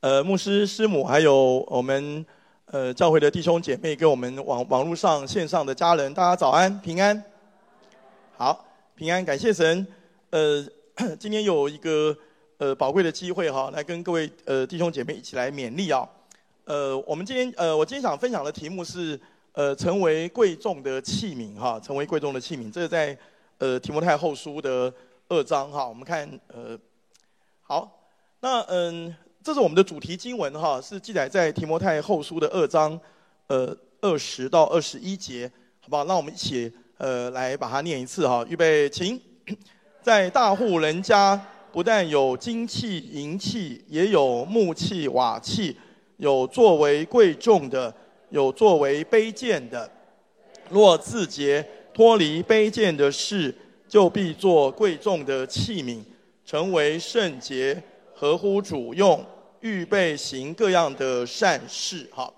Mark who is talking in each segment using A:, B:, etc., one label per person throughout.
A: 呃牧师师母，还有我们呃教会的弟兄姐妹，跟我们网网络上线上的家人，大家早安平安。好，平安，感谢神。呃，今天有一个呃宝贵的机会哈，来跟各位呃弟兄姐妹一起来勉励啊。呃，我们今天呃，我今天想分享的题目是呃，成为贵重的器皿哈，成为贵重的器皿。这是在呃提摩太后书的二章哈。我们看呃，好，那嗯，这是我们的主题经文哈，是记载在提摩太后书的二章呃二十到二十一节，好不好？那我们一起呃来把它念一次哈。预备，请，在大户人家，不但有金器银器，也有木器瓦器。有作为贵重的，有作为卑贱的。若自洁脱离卑贱的事，就必做贵重的器皿，成为圣洁，合乎主用，预备行各样的善事。哈，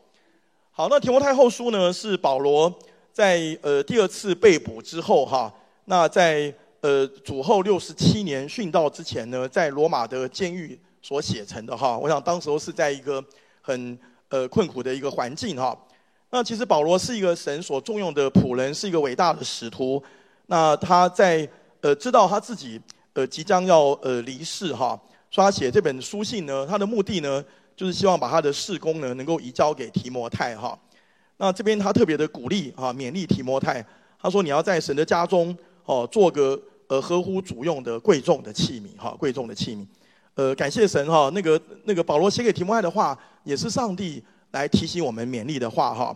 A: 好，那提摩太后书呢，是保罗在呃第二次被捕之后哈，那在呃主后六十七年殉道之前呢，在罗马的监狱所写成的哈。我想当时候是在一个。很呃困苦的一个环境哈，那其实保罗是一个神所重用的仆人，是一个伟大的使徒。那他在呃知道他自己呃即将要呃离世哈，所以他写这本书信呢，他的目的呢就是希望把他的事工呢能够移交给提摩太哈。那这边他特别的鼓励啊，勉励提摩太，他说你要在神的家中哦做个呃合乎主用的贵重的器皿哈，贵重的器皿。呃，感谢神哈，那个那个保罗写给提摩太的话，也是上帝来提醒我们勉励的话哈。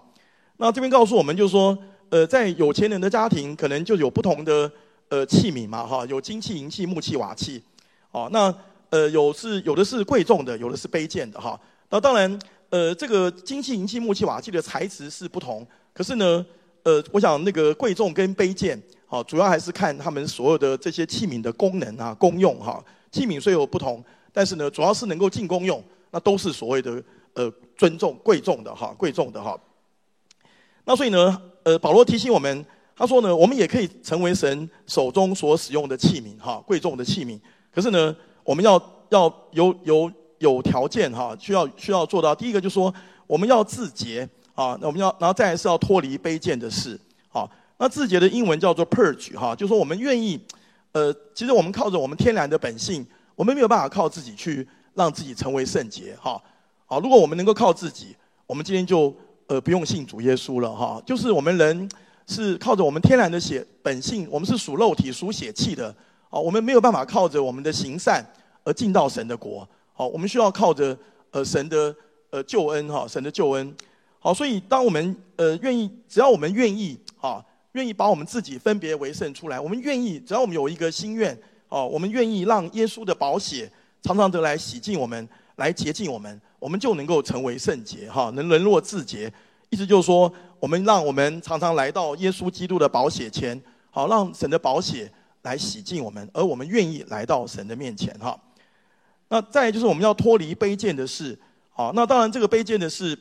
A: 那这边告诉我们，就是说，呃，在有钱人的家庭，可能就有不同的呃器皿嘛哈，有金器、银器、木器、瓦器，哦，那呃有是有的是贵重的，有的是卑贱的哈。那当然，呃，这个金器、银器、木器、瓦器的材质是不同，可是呢，呃，我想那个贵重跟卑贱，好，主要还是看他们所有的这些器皿的功能啊、功用哈。器皿虽有不同，但是呢，主要是能够进功用，那都是所谓的呃尊重贵重的哈，贵重的哈。那所以呢，呃，保罗提醒我们，他说呢，我们也可以成为神手中所使用的器皿哈，贵重的器皿。可是呢，我们要要有有有条件哈，需要需要做到。第一个就是说，我们要自洁啊，那我们要然后再来是要脱离卑贱的事。好，那自洁的英文叫做 purge 哈，就是说我们愿意。呃，其实我们靠着我们天然的本性，我们没有办法靠自己去让自己成为圣洁，哈。好，如果我们能够靠自己，我们今天就呃不用信主耶稣了，哈。就是我们人是靠着我们天然的血本性，我们是属肉体、属血气的，啊，我们没有办法靠着我们的行善而进到神的国，好，我们需要靠着呃神的呃救恩，哈，神的救恩。好，所以当我们呃愿意，只要我们愿意，啊。愿意把我们自己分别为圣出来，我们愿意，只要我们有一个心愿，哦，我们愿意让耶稣的宝血常常的来洗净我们，来洁净我们，我们就能够成为圣洁，哈，能沦落自洁。意思就是说，我们让我们常常来到耶稣基督的宝血前，好，让神的宝血来洗净我们，而我们愿意来到神的面前，哈。那再就是我们要脱离卑贱的事，好，那当然这个卑贱的事，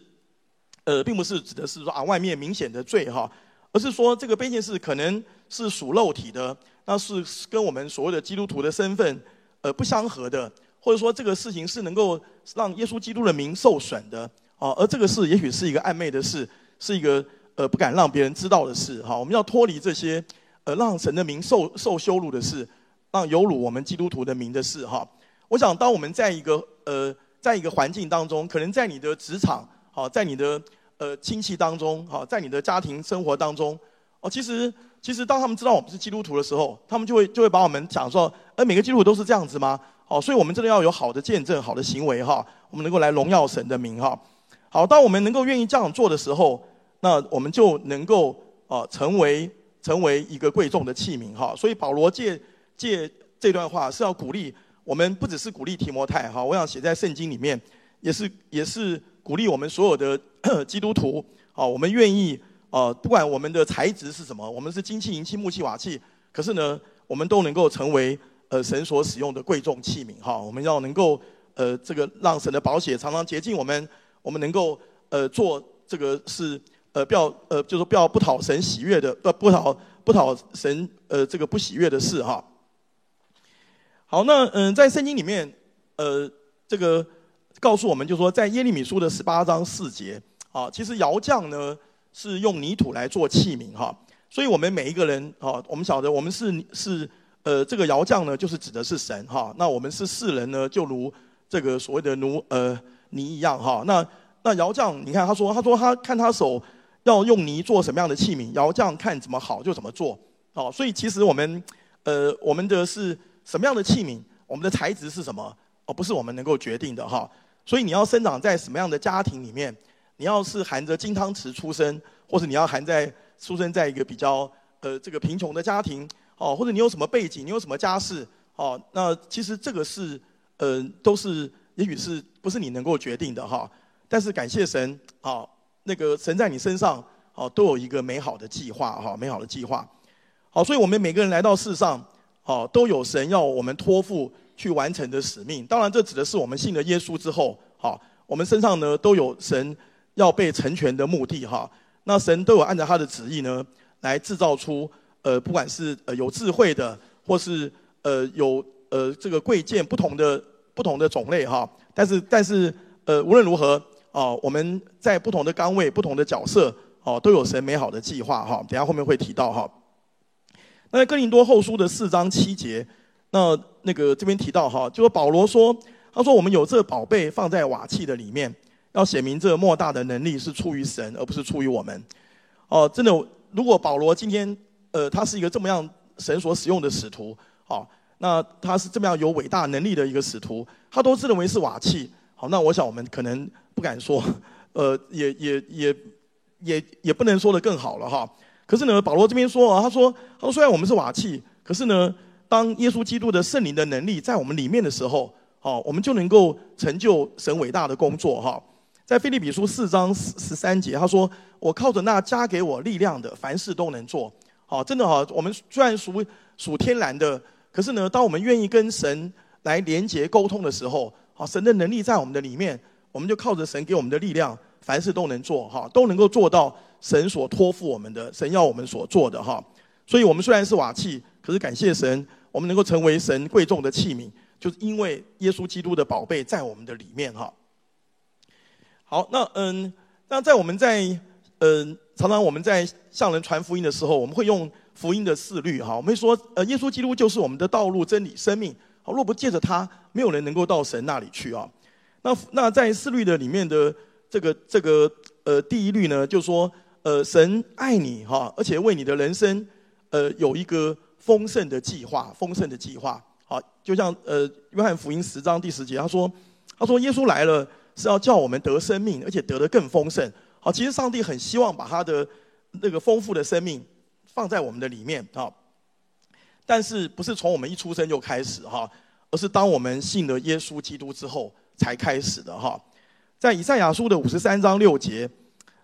A: 呃，并不是指的是说啊外面明显的罪，哈。而是说，这个卑贱事可能是属肉体的，那是跟我们所谓的基督徒的身份，呃，不相合的，或者说这个事情是能够让耶稣基督的名受损的，啊，而这个事也许是一个暧昧的事，是一个呃不敢让别人知道的事，哈，我们要脱离这些，呃，让神的名受受羞辱的事，让有辱我们基督徒的名的事，哈。我想，当我们在一个呃，在一个环境当中，可能在你的职场，好，在你的。呃，亲戚当中，哈，在你的家庭生活当中，哦，其实，其实当他们知道我们是基督徒的时候，他们就会就会把我们讲说，呃，每个基督徒都是这样子吗？好，所以我们真的要有好的见证、好的行为，哈，我们能够来荣耀神的名，哈。好，当我们能够愿意这样做的时候，那我们就能够啊，成为成为一个贵重的器皿，哈。所以保罗借借这段话是要鼓励我们，不只是鼓励提摩太，哈，我想写在圣经里面，也是也是。鼓励我们所有的 基督徒，啊，我们愿意啊，不管我们的材质是什么，我们是金器、银器、木器、瓦器，可是呢，我们都能够成为呃神所使用的贵重器皿，哈，我们要能够呃这个让神的宝血常常洁净我们，我们能够呃做这个是呃不要呃就是不要不讨神喜悦的，不不讨不讨神呃这个不喜悦的事，哈。好，那嗯，在圣经里面，呃，这个。告诉我们，就说在耶利米书的十八章四节啊，其实窑匠呢是用泥土来做器皿哈，所以我们每一个人啊，我们晓得我们是是呃这个窑匠呢，就是指的是神哈，那我们是世人呢，就如这个所谓的奴呃泥一样哈，那那窑匠你看他说他说他看他手要用泥做什么样的器皿，然后这样看怎么好就怎么做哦，所以其实我们呃我们的是什么样的器皿，我们的材质是什么哦，不是我们能够决定的哈。所以你要生长在什么样的家庭里面？你要是含着金汤匙出生，或者你要含在出生在一个比较呃这个贫穷的家庭哦，或者你有什么背景，你有什么家世哦？那其实这个是呃都是也许是不是你能够决定的哈？但是感谢神啊，那个神在你身上哦都有一个美好的计划哈，美好的计划。好，所以我们每个人来到世上哦，都有神要我们托付。去完成的使命，当然这指的是我们信了耶稣之后，好，我们身上呢都有神要被成全的目的哈。那神都有按照他的旨意呢，来制造出呃，不管是呃有智慧的，或是呃有呃这个贵贱不同的不同的种类哈。但是但是呃无论如何哦，我们在不同的岗位、不同的角色哦，都有神美好的计划哈。等下后面会提到哈。那在哥林多后书的四章七节。那那个这边提到哈，就说保罗说，他说我们有这宝贝放在瓦器的里面，要显明这莫大的能力是出于神，而不是出于我们。哦，真的，如果保罗今天呃他是一个这么样神所使用的使徒，哦，那他是这么样有伟大能力的一个使徒，他都自认为是瓦器，好，那我想我们可能不敢说，呃，也也也也也不能说得更好了哈。可是呢，保罗这边说啊，他说他说虽然我们是瓦器，可是呢。当耶稣基督的圣灵的能力在我们里面的时候，好，我们就能够成就神伟大的工作哈。在腓立比书四章十十三节，他说：“我靠着那加给我力量的，凡事都能做。”好，真的哈，我们虽然属属天然的，可是呢，当我们愿意跟神来连结沟通的时候，好，神的能力在我们的里面，我们就靠着神给我们的力量，凡事都能做哈，都能够做到神所托付我们的，神要我们所做的哈。所以，我们虽然是瓦器，可是感谢神。我们能够成为神贵重的器皿，就是因为耶稣基督的宝贝在我们的里面哈。好，那嗯，那在我们在嗯，常常我们在向人传福音的时候，我们会用福音的四律哈。我们会说，呃，耶稣基督就是我们的道路、真理、生命。好，若不借着他，没有人能够到神那里去啊。那那在四律的里面的这个这个呃第一律呢，就说呃神爱你哈，而且为你的人生呃有一个。丰盛的计划，丰盛的计划，好，就像呃，约翰福音十章第十节，他说，他说耶稣来了是要叫我们得生命，而且得的更丰盛。好，其实上帝很希望把他的那个丰富的生命放在我们的里面啊，但是不是从我们一出生就开始哈，而是当我们信了耶稣基督之后才开始的哈。在以赛亚书的五十三章六节，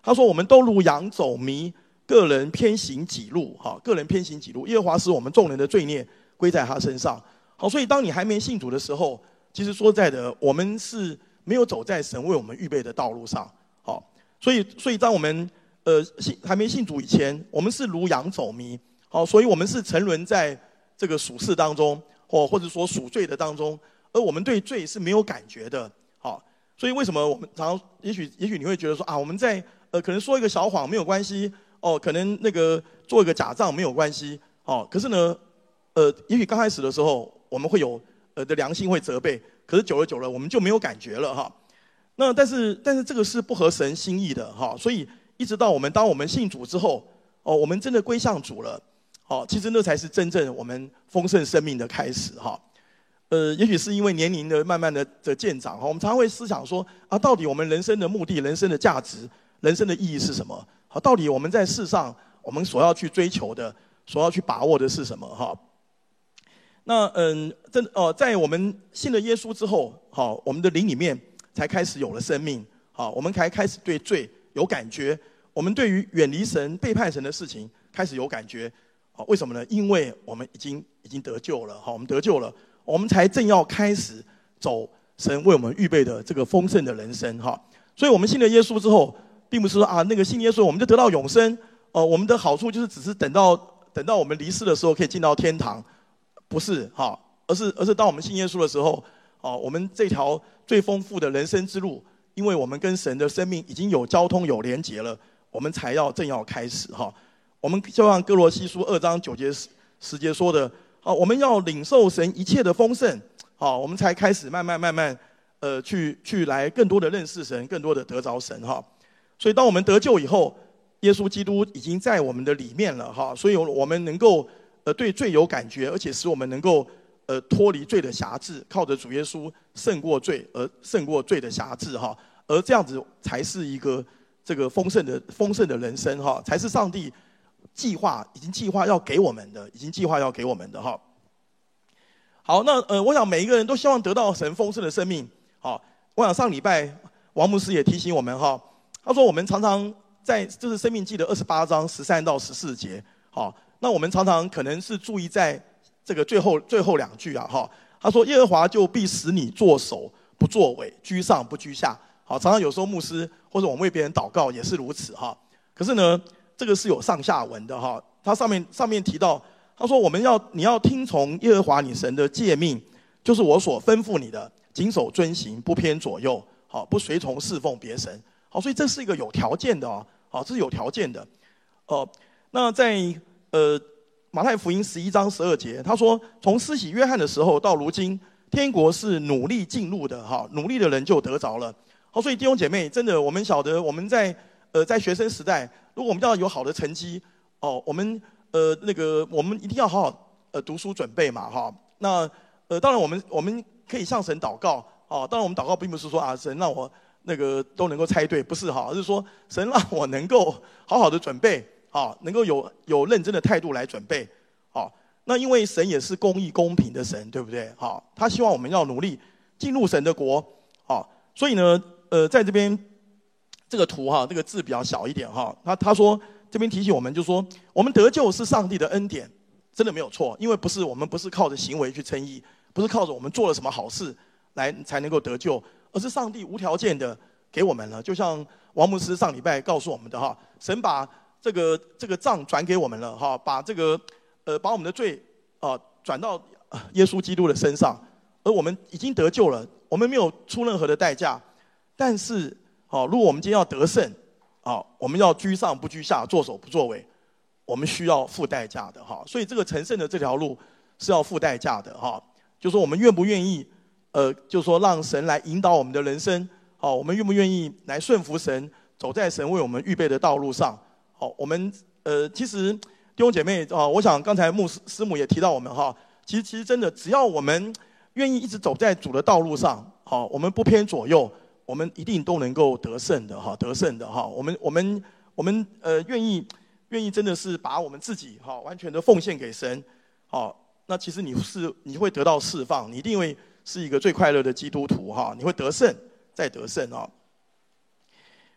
A: 他说我们都如羊走迷。个人偏行己路，哈，个人偏行己路。耶和华使我们众人的罪孽归在他身上，好，所以当你还没信主的时候，其实说在的，我们是没有走在神为我们预备的道路上，好，所以，所以当我们呃信还没信主以前，我们是如羊走迷，好，所以我们是沉沦在这个属世当中，或或者说属罪的当中，而我们对罪是没有感觉的，好，所以为什么我们常常，也许也许你会觉得说啊，我们在呃可能说一个小谎没有关系。哦，可能那个做一个假账没有关系，哦，可是呢，呃，也许刚开始的时候我们会有呃的良心会责备，可是久了久了我们就没有感觉了哈。那但是但是这个是不合神心意的哈，所以一直到我们当我们信主之后，哦，我们真的归向主了，哦，其实那才是真正我们丰盛生命的开始哈。呃，也许是因为年龄的慢慢的的渐长哈，我们常常会思想说啊，到底我们人生的目的、人生的价值、人生的意义是什么？好，到底我们在世上，我们所要去追求的，所要去把握的是什么？哈，那嗯，真哦，在我们信了耶稣之后，好，我们的灵里面才开始有了生命，好，我们才开始对罪有感觉，我们对于远离神、背叛神的事情开始有感觉，好，为什么呢？因为我们已经已经得救了，好，我们得救了，我们才正要开始走神为我们预备的这个丰盛的人生，哈，所以我们信了耶稣之后。并不是说啊，那个信耶稣我们就得到永生，哦，我们的好处就是只是等到等到我们离世的时候可以进到天堂，不是哈，而是而是当我们信耶稣的时候，哦，我们这条最丰富的人生之路，因为我们跟神的生命已经有交通有连结了，我们才要正要开始哈。我们就像哥罗西书二章九节十节说的，好，我们要领受神一切的丰盛，好，我们才开始慢慢慢慢，呃，去去来更多的认识神，更多的得着神哈。所以当我们得救以后，耶稣基督已经在我们的里面了哈，所以我们能够呃对罪有感觉，而且使我们能够。呃，脱离罪的辖制，靠着主耶稣胜过罪，而胜过罪的辖制哈，而这样子才是一个这个丰盛的丰盛的人生哈，才是上帝计划已经计划要给我们的，已经计划要给我们的哈。好，那呃，我想每一个人都希望得到神丰盛的生命。好，我想上礼拜王牧师也提醒我们哈，他说我们常常在就是生命记的二十八章十三到十四节，好，那我们常常可能是注意在。这个最后最后两句啊，哈，他说耶和华就必使你作首不作尾，居上不居下。好，常常有时候牧师或者我们为别人祷告也是如此哈。可是呢，这个是有上下文的哈。他上面上面提到，他说我们要你要听从耶和华你神的诫命，就是我所吩咐你的，谨守遵行，不偏左右，好，不随从侍奉别神。好，所以这是一个有条件的啊，好，这是有条件的。哦，那在呃。马太福音十一章十二节，他说：“从施洗约翰的时候到如今，天国是努力进入的，哈，努力的人就得着了。好，所以弟兄姐妹，真的，我们晓得我们在呃在学生时代，如果我们要有好的成绩，哦，我们呃那个我们一定要好好呃读书准备嘛，哈。那呃当然我们我们可以向神祷告，哦，当然我们祷告并不是说啊神让我那个都能够猜对，不是哈，而是说神让我能够好好的准备。”好，能够有有认真的态度来准备，好，那因为神也是公义公平的神，对不对？好，他希望我们要努力进入神的国，好，所以呢，呃，在这边这个图哈，这个字比较小一点哈，他他说这边提醒我们，就说我们得救是上帝的恩典，真的没有错，因为不是我们不是靠着行为去称义，不是靠着我们做了什么好事来才能够得救，而是上帝无条件的给我们了，就像王牧师上礼拜告诉我们的哈，神把。这个这个账转给我们了哈，把这个呃把我们的罪啊转到耶稣基督的身上，而我们已经得救了，我们没有出任何的代价，但是好，如果我们今天要得胜啊，我们要居上不居下，作首不作尾，我们需要付代价的哈，所以这个成圣的这条路是要付代价的哈，就说我们愿不愿意呃，就说让神来引导我们的人生，好，我们愿不愿意来顺服神，走在神为我们预备的道路上。好，我们呃，其实弟兄姐妹啊，我想刚才牧师师母也提到我们哈，其实其实真的，只要我们愿意一直走在主的道路上，好，我们不偏左右，我们一定都能够得胜的哈，得胜的哈。我们我们我们呃，愿意愿意真的是把我们自己哈，完全的奉献给神，好，那其实你是你会得到释放，你一定会是一个最快乐的基督徒哈，你会得胜再得胜啊。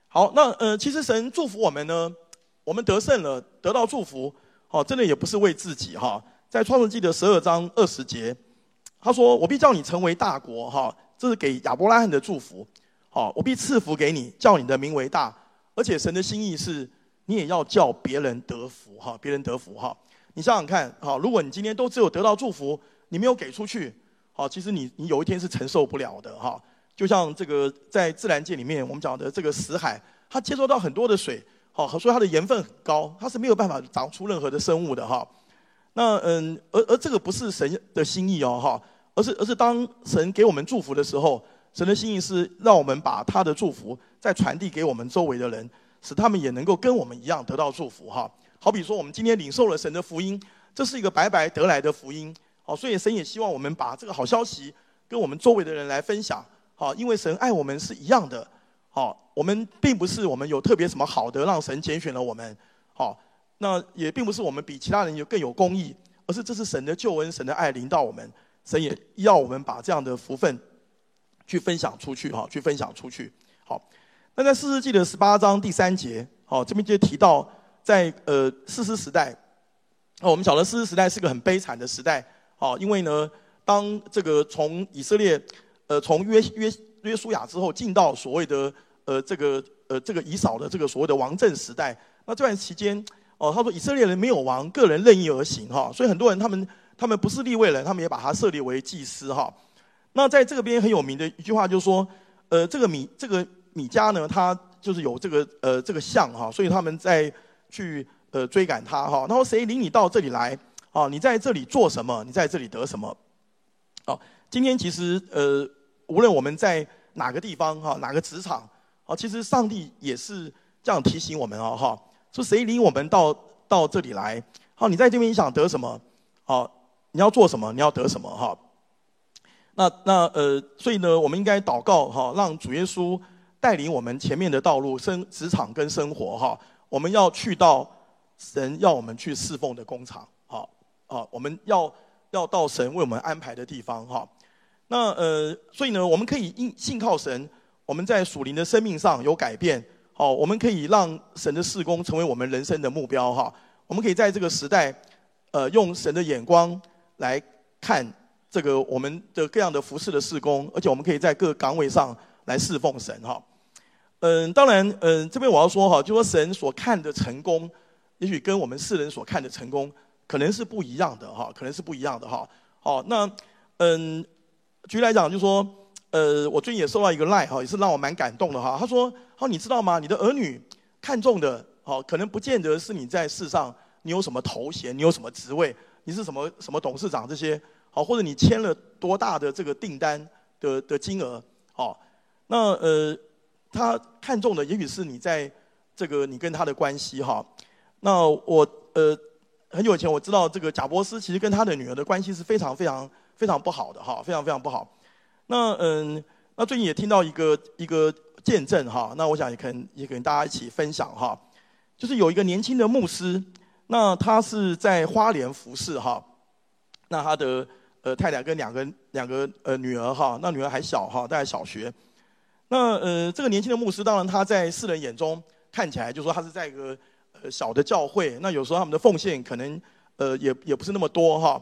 A: 好，那呃，其实神祝福我们呢。我们得胜了，得到祝福，好，真的也不是为自己哈。在创世纪的十二章二十节，他说：“我必叫你成为大国，哈，这是给亚伯拉罕的祝福，哦，我必赐福给你，叫你的名为大，而且神的心意是，你也要叫别人得福，哈，别人得福，哈。你想想看，哈，如果你今天都只有得到祝福，你没有给出去，好，其实你你有一天是承受不了的，哈。就像这个在自然界里面，我们讲的这个死海，它接收到很多的水。好，所以它的盐分很高，它是没有办法长出任何的生物的哈。那嗯，而而这个不是神的心意哦哈，而是而是当神给我们祝福的时候，神的心意是让我们把他的祝福再传递给我们周围的人，使他们也能够跟我们一样得到祝福哈。好比说，我们今天领受了神的福音，这是一个白白得来的福音，好，所以神也希望我们把这个好消息跟我们周围的人来分享，好，因为神爱我们是一样的。好，我们并不是我们有特别什么好的让神拣选了我们，好，那也并不是我们比其他人有更有公义，而是这是神的救恩，神的爱临到我们，神也要我们把这样的福分去分享出去，哈，去分享出去。好，那在士师记的十八章第三节，好，这边就提到在呃四师时代，哦，我们晓得四师时代是个很悲惨的时代，好，因为呢，当这个从以色列，呃，从约约约书亚之后进到所谓的。呃，这个呃，这个以扫的这个所谓的王政时代，那这段期间，哦，他说以色列人没有王，个人任意而行哈，所以很多人他们他们不是立位人，他们也把他设立为祭司哈。那在这个边很有名的一句话就是说，呃，这个米这个米迦呢，他就是有这个呃这个像哈，所以他们在去呃追赶他哈。然后谁领你到这里来？啊，你在这里做什么？你在这里得什么？啊，今天其实呃，无论我们在哪个地方哈，哪个职场啊，其实上帝也是这样提醒我们哦哈，说谁领我们到到这里来？好，你在这边你想得什么？好，你要做什么？你要得什么？哈。那那呃，所以呢，我们应该祷告哈，让主耶稣带领我们前面的道路，生职场跟生活哈。我们要去到神要我们去侍奉的工厂，好啊，我们要要到神为我们安排的地方哈。那呃，所以呢，我们可以因信靠神，我们在属灵的生命上有改变，好，我们可以让神的事工成为我们人生的目标哈。我们可以在这个时代，呃，用神的眼光来看。这个我们的各样的服侍的事工，而且我们可以在各个岗位上来侍奉神哈。嗯，当然，嗯，这边我要说哈，就说神所看的成功，也许跟我们世人所看的成功可能是不一样的哈，可能是不一样的哈。好，那嗯，举例来讲，就说，呃，我最近也收到一个 line 哈，也是让我蛮感动的哈。他说，好，你知道吗？你的儿女看中的，好，可能不见得是你在世上你有什么头衔，你有什么职位，你是什么什么董事长这些。好，或者你签了多大的这个订单的的金额，好，那呃，他看中的也许是你在这个你跟他的关系哈。那我呃很久以前我知道这个贾伯斯其实跟他的女儿的关系是非常非常非常不好的哈，非常非常不好。那嗯，那最近也听到一个一个见证哈，那我想也可能也跟大家一起分享哈，就是有一个年轻的牧师，那他是在花莲服侍哈，那他的。呃，太太跟两个两个呃女儿哈，那女儿还小哈，大概小学。那呃，这个年轻的牧师，当然他在世人眼中看起来，就说他是在一个呃小的教会。那有时候他们的奉献可能呃也也不是那么多哈。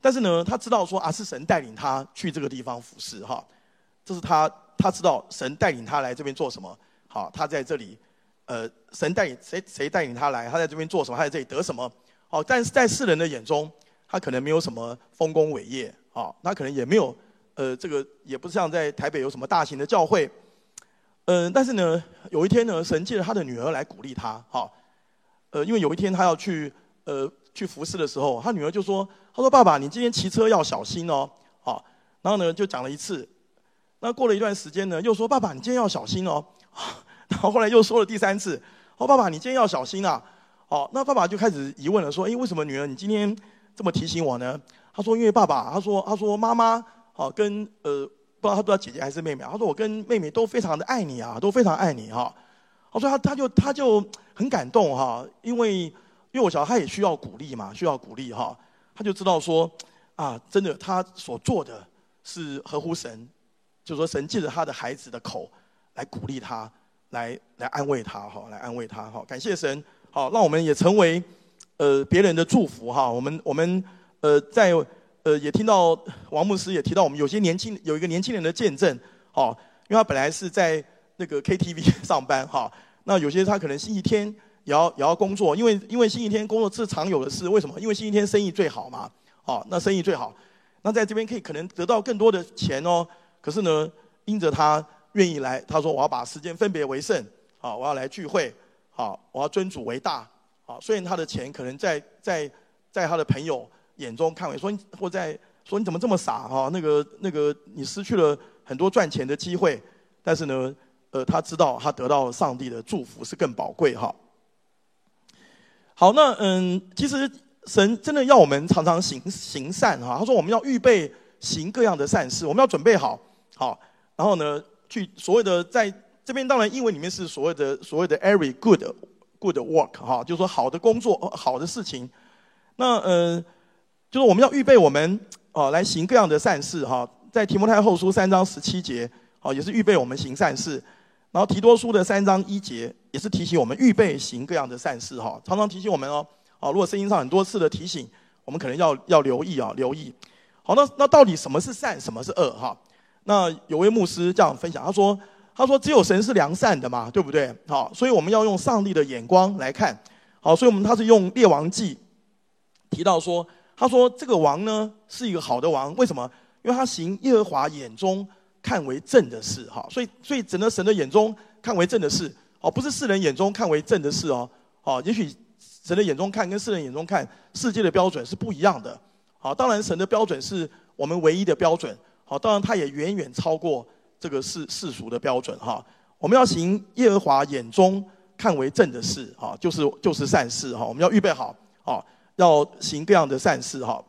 A: 但是呢，他知道说啊，是神带领他去这个地方服侍哈。这是他他知道神带领他来这边做什么。好，他在这里呃，神带领谁谁带领他来，他在这边做什么，他在这里得什么。好，但是在世人的眼中。他可能没有什么丰功伟业，啊，他可能也没有，呃，这个也不像在台北有什么大型的教会，嗯、呃，但是呢，有一天呢，神借着他的女儿来鼓励他，哈，呃，因为有一天他要去，呃，去服侍的时候，他女儿就说，他说爸爸，你今天骑车要小心哦，好，然后呢就讲了一次，那过了一段时间呢，又说爸爸，你今天要小心哦，然后后来又说了第三次，哦，爸爸，你今天要小心啊，好，那爸爸就开始疑问了，说，哎，为什么女儿你今天？这么提醒我呢？他说：“因为爸爸，他说，他说妈妈，好跟呃，不知道他不知道姐姐还是妹妹。他说我跟妹妹都非常的爱你啊，都非常爱你哈。我说他他就他就很感动哈，因为因为我晓得他也需要鼓励嘛，需要鼓励哈。他就知道说啊，真的他所做的是合乎神，就说神借着他的孩子的口来鼓励他，来来安慰他哈，来安慰他哈。感谢神，好，让我们也成为。”呃，别人的祝福哈，我们我们呃在呃也听到王牧师也提到，我们有些年轻有一个年轻人的见证，哈，因为他本来是在那个 KTV 上班哈，那有些他可能星期天也要也要工作，因为因为星期天工作是常有的事，为什么？因为星期天生意最好嘛，好，那生意最好，那在这边可以可能得到更多的钱哦，可是呢，因着他愿意来，他说我要把时间分别为圣，好，我要来聚会，好，我要尊主为大。啊，虽然他的钱可能在在在他的朋友眼中看为说，或在说你怎么这么傻哈？那个那个你失去了很多赚钱的机会，但是呢，呃，他知道他得到上帝的祝福是更宝贵哈。好，那嗯，其实神真的要我们常常行行善哈。他说我们要预备行各样的善事，我们要准备好，好，然后呢，去所谓的在这边当然英文里面是所谓的所谓的 every good。Good work 哈，就是说好的工作，好的事情。那呃，就是我们要预备我们哦来行各样的善事哈。在提摩太后书三章十七节，啊也是预备我们行善事。然后提多书的三章一节也是提醒我们预备行各样的善事哈，常常提醒我们哦。啊，如果圣经上很多次的提醒，我们可能要要留意啊，留意。好，那那到底什么是善，什么是恶哈？那有位牧师这样分享，他说。他说：“只有神是良善的嘛，对不对？好，所以我们要用上帝的眼光来看。好，所以我们他是用列王记提到说，他说这个王呢是一个好的王，为什么？因为他行耶和华眼中看为正的事，哈，所以所以整个神的眼中看为正的事，哦，不是世人眼中看为正的事哦，哦，也许神的眼中看跟世人眼中看世界的标准是不一样的，好，当然神的标准是我们唯一的标准，好，当然他也远远超过这个世世俗的标准，哈，我们要行耶和华眼中看为正的事，哈，就是就是善事，哈，我们要预备好，啊，要行各样的善事，哈。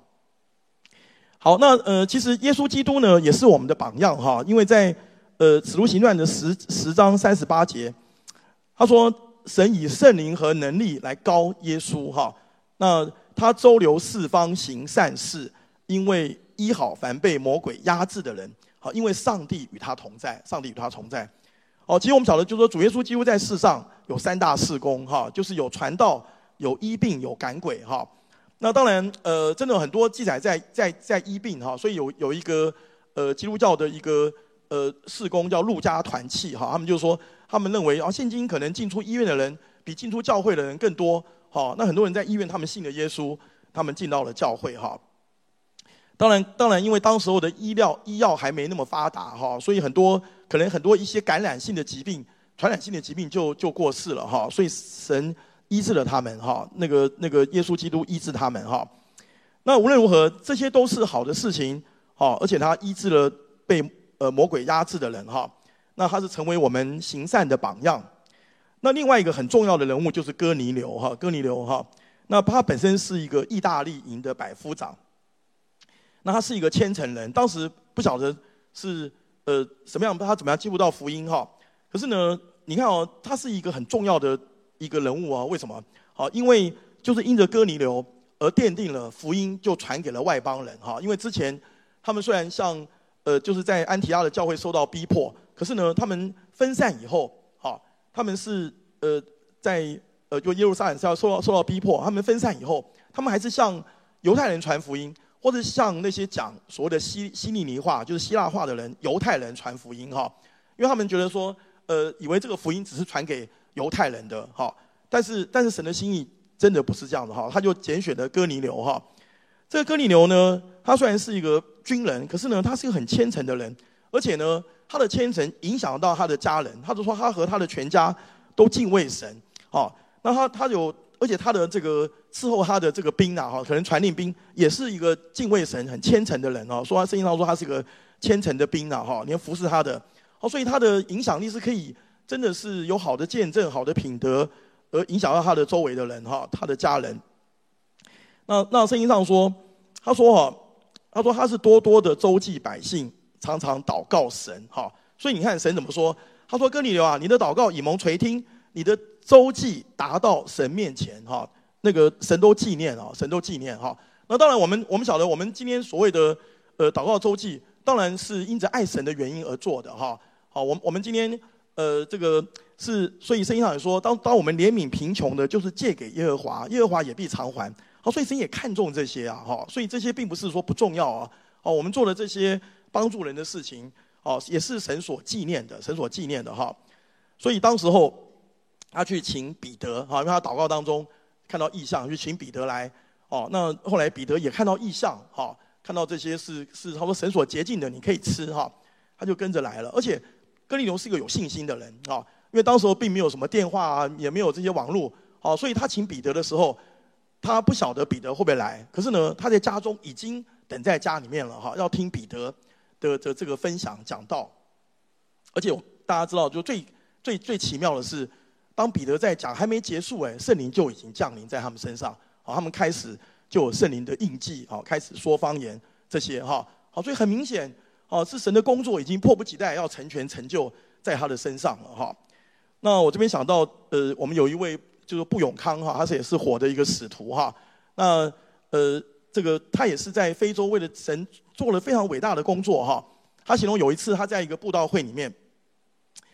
A: 好，那呃，其实耶稣基督呢，也是我们的榜样哈，因为在呃《此路行传》的十十章三十八节，他说：“神以圣灵和能力来膏耶稣哈，那他周流四方行善事，因为医好凡被魔鬼压制的人，好，因为上帝与他同在，上帝与他同在。哦，其实我们晓得，就是说主耶稣基督在世上有三大事工哈，就是有传道、有医病、有赶鬼哈。”那当然，呃，真的很多记载在在在医病哈，所以有有一个呃基督教的一个呃事工叫路加团契哈，他们就说他们认为啊，现今可能进出医院的人比进出教会的人更多，好，那很多人在医院他们信了耶稣，他们进到了教会哈。当然，当然，因为当时候的医疗医药还没那么发达哈，所以很多可能很多一些感染性的疾病、传染性的疾病就就过世了哈，所以神。医治了他们哈，那个那个耶稣基督医治他们哈。那无论如何，这些都是好的事情哈，而且他医治了被呃魔鬼压制的人哈。那他是成为我们行善的榜样。那另外一个很重要的人物就是哥尼流哈，哥尼流哈。那他本身是一个意大利营的百夫长。那他是一个虔诚人，当时不晓得是呃什么样，他怎么样接不到福音哈。可是呢，你看哦，他是一个很重要的。一个人物啊，为什么？好，因为就是因着哥尼流而奠定了福音，就传给了外邦人哈。因为之前他们虽然像呃，就是在安提阿的教会受到逼迫，可是呢，他们分散以后，好，他们是呃在呃就耶路撒冷是要受到受到逼迫，他们分散以后，他们还是向犹太人传福音，或者向那些讲所谓的希希利尼话，就是希腊话的人，犹太人传福音哈。因为他们觉得说，呃，以为这个福音只是传给。犹太人的哈，但是但是神的心意真的不是这样的哈，他就拣选了哥尼流哈。这个哥尼流呢，他虽然是一个军人，可是呢，他是一个很虔诚的人，而且呢，他的虔诚影响到他的家人。他就说他和他的全家都敬畏神，哈。那他他有，而且他的这个伺候他的这个兵啊，哈，可能传令兵也是一个敬畏神、很虔诚的人哦。说他圣经上说他是一个虔诚的兵啊，哈，连服侍他的，哦，所以他的影响力是可以。真的是有好的见证、好的品德，而影响到他的周围的人哈，他的家人。那那圣经上说，他说哈，他说他是多多的周济百姓，常常祷告神哈。所以你看神怎么说？他说哥尼流啊，你的祷告以蒙垂听，你的周济达到神面前哈，那个神都纪念啊，神都纪念哈。那当然我们我们晓得，我们今天所谓的呃祷告周济，当然是因着爱神的原因而做的哈。好，我我们今天。呃，这个是，所以圣经上也说，当当我们怜悯贫穷的，就是借给耶和华，耶和华也必偿还。好，所以神也看重这些啊，哈，所以这些并不是说不重要啊。哦，我们做的这些帮助人的事情，哦，也是神所纪念的，神所纪念的哈。所以当时候他去请彼得，哈，因为他祷告当中看到异象，去请彼得来。哦，那后来彼得也看到异象，哈，看到这些是是他说神所洁净的，你可以吃哈，他就跟着来了，而且。哥尼流是一个有信心的人啊，因为当时候并没有什么电话啊，也没有这些网络，好，所以他请彼得的时候，他不晓得彼得会不会来，可是呢，他在家中已经等在家里面了哈，要听彼得的的这个分享讲道，而且大家知道，就最最最奇妙的是，当彼得在讲还没结束哎，圣灵就已经降临在他们身上，好，他们开始就有圣灵的印记，好，开始说方言这些哈，好，所以很明显。哦，是神的工作已经迫不及待要成全成就在他的身上了哈。那我这边想到，呃，我们有一位就是布永康哈，他是也是火的一个使徒哈。那呃，这个他也是在非洲为了神做了非常伟大的工作哈。他形容有一次他在一个布道会里面，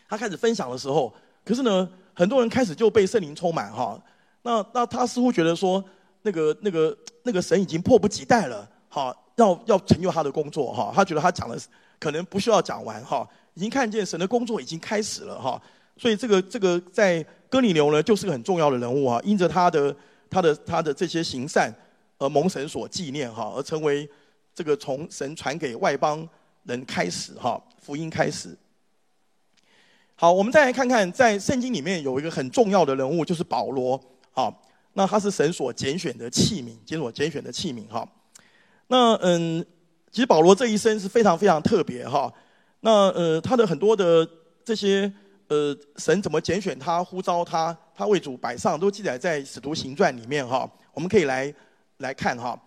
A: 他开始分享的时候，可是呢，很多人开始就被圣灵充满哈。那那他似乎觉得说，那个那个那个神已经迫不及待了哈。要要成就他的工作哈，他觉得他讲的可能不需要讲完哈，已经看见神的工作已经开始了哈，所以这个这个在哥尼流呢就是个很重要的人物啊，因着他的他的他的这些行善而蒙神所纪念哈，而成为这个从神传给外邦人开始哈，福音开始。好，我们再来看看，在圣经里面有一个很重要的人物，就是保罗。好，那他是神所拣选的器皿，神所拣选的器皿哈。那嗯，其实保罗这一生是非常非常特别哈。那呃，他的很多的这些呃，神怎么拣选他、呼召他、他为主摆上，都记载在《使徒行传》里面哈。我们可以来来看哈。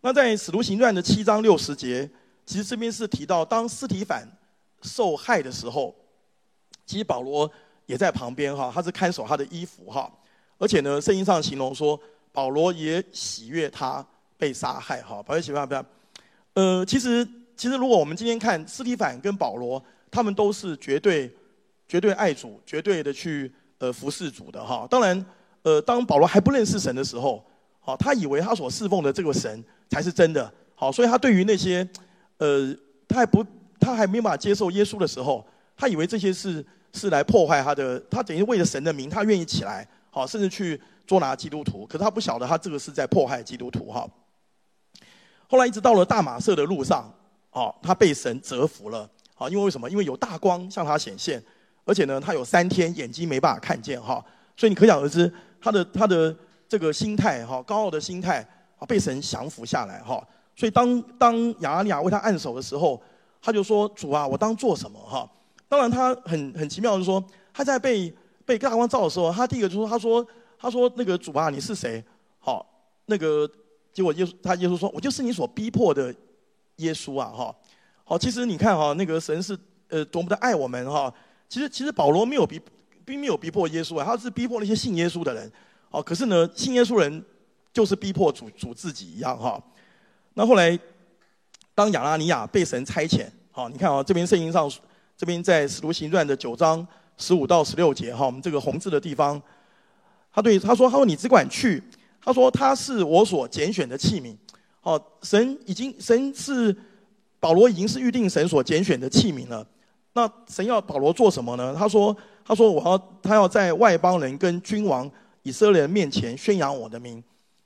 A: 那在《使徒行传》的七章六十节，其实这边是提到，当司提反受害的时候，其实保罗也在旁边哈，他是看守他的衣服哈。而且呢，圣经上形容说，保罗也喜悦他被杀害哈。保罗喜悦他被。呃，其实其实如果我们今天看斯提凡跟保罗，他们都是绝对绝对爱主、绝对的去呃服侍主的哈。当然，呃，当保罗还不认识神的时候，好，他以为他所侍奉的这个神才是真的，好，所以他对于那些，呃，他还不，他还没办法接受耶稣的时候，他以为这些是是来破坏他的，他等于为了神的名，他愿意起来，好，甚至去捉拿基督徒，可是他不晓得他这个是在迫害基督徒哈。后来一直到了大马色的路上，哦，他被神折服了，好，因为为什么？因为有大光向他显现，而且呢，他有三天眼睛没办法看见哈，所以你可想而知，他的他的这个心态哈，高傲的心态。啊，被神降服下来哈，所以当当亚拿尼亚为他按手的时候，他就说：“主啊，我当做什么？”哈，当然他很很奇妙就是说，他在被被大光照的时候，他第一个就说：“他说他说那个主啊，你是谁？”好，那个结果耶稣他耶稣说：“我就是你所逼迫的耶稣啊！”哈，好，其实你看哈，那个神是呃多么的爱我们哈。其实其实保罗没有逼并没有逼迫耶稣啊，他是逼迫那些信耶稣的人。好，可是呢，信耶稣人。就是逼迫主主自己一样哈，那后来当亚拉尼亚被神差遣，好，你看啊，这边圣经上这边在使徒行传的九章十五到十六节哈，我们这个红字的地方，他对他说：“他说你只管去，他说他是我所拣选的器皿。”好，神已经神是保罗已经是预定神所拣选的器皿了。那神要保罗做什么呢？他说：“他说我要他要在外邦人跟君王以色列人面前宣扬我的名。”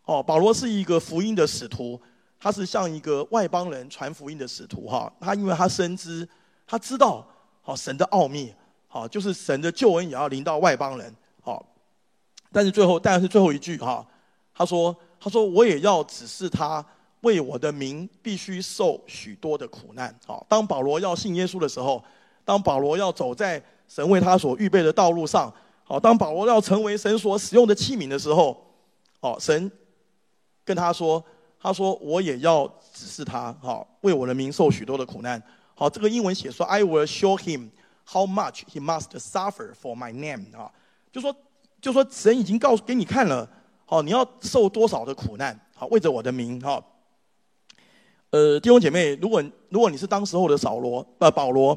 A: 哦，保罗是一个福音的使徒，他是像一个外邦人传福音的使徒哈。他因为他深知，他知道，好神的奥秘，好就是神的救恩也要临到外邦人，好。但是最后，但是最后一句哈，他说，他说我也要指示他为我的名必须受许多的苦难。好，当保罗要信耶稣的时候，当保罗要走在神为他所预备的道路上，好，当保罗要成为神所使用的器皿的时候，好神。跟他说：“他说我也要指示他，好为我的名受许多的苦难。好，这个英文写说：‘I will show him how much he must suffer for my name。’啊，就说就说神已经告诉给你看了，好，你要受多少的苦难，好为着我的名。哈，呃，弟兄姐妹，如果如果你是当时候的扫罗呃保罗，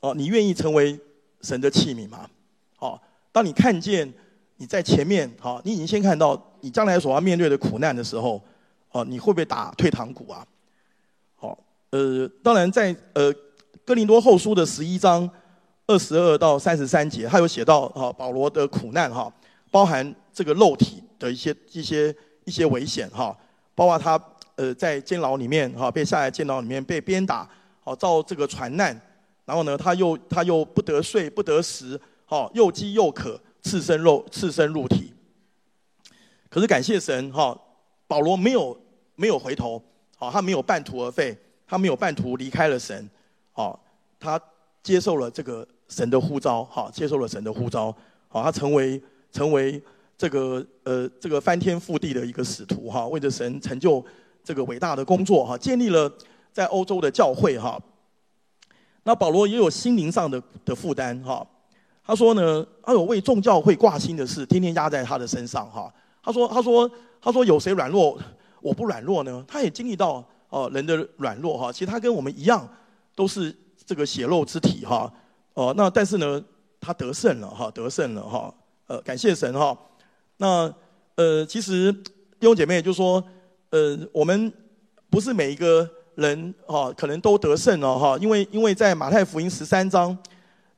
A: 哦，你愿意成为神的器皿吗？好，当你看见。”你在前面，好，你已经先看到你将来所要面对的苦难的时候，哦，你会不会打退堂鼓啊？呃，当然在呃哥林多后书的十一章二十二到三十三节，他有写到哈保罗的苦难哈，包含这个肉体的一些一些一些危险哈，包括他呃在监牢里面哈被下在监牢里面被鞭打，好遭这个船难，然后呢他又他又不得睡不得食，好又饥又渴。赤身肉，赤身入体。可是感谢神哈，保罗没有没有回头，好，他没有半途而废，他没有半途离开了神，好，他接受了这个神的呼召，好，接受了神的呼召，好，他成为成为这个呃这个翻天覆地的一个使徒哈，为着神成就这个伟大的工作哈，建立了在欧洲的教会哈。那保罗也有心灵上的的负担哈。他说呢，他有为众教会挂心的事，天天压在他的身上哈。他说，他说，他说有谁软弱，我不软弱呢？他也经历到哦人的软弱哈。其实他跟我们一样，都是这个血肉之体哈。哦，那但是呢，他得胜了哈，得胜了哈。呃，感谢神哈。那呃，其实弟兄姐妹就说，呃，我们不是每一个人哈，可能都得胜了哈。因为因为在马太福音十三章。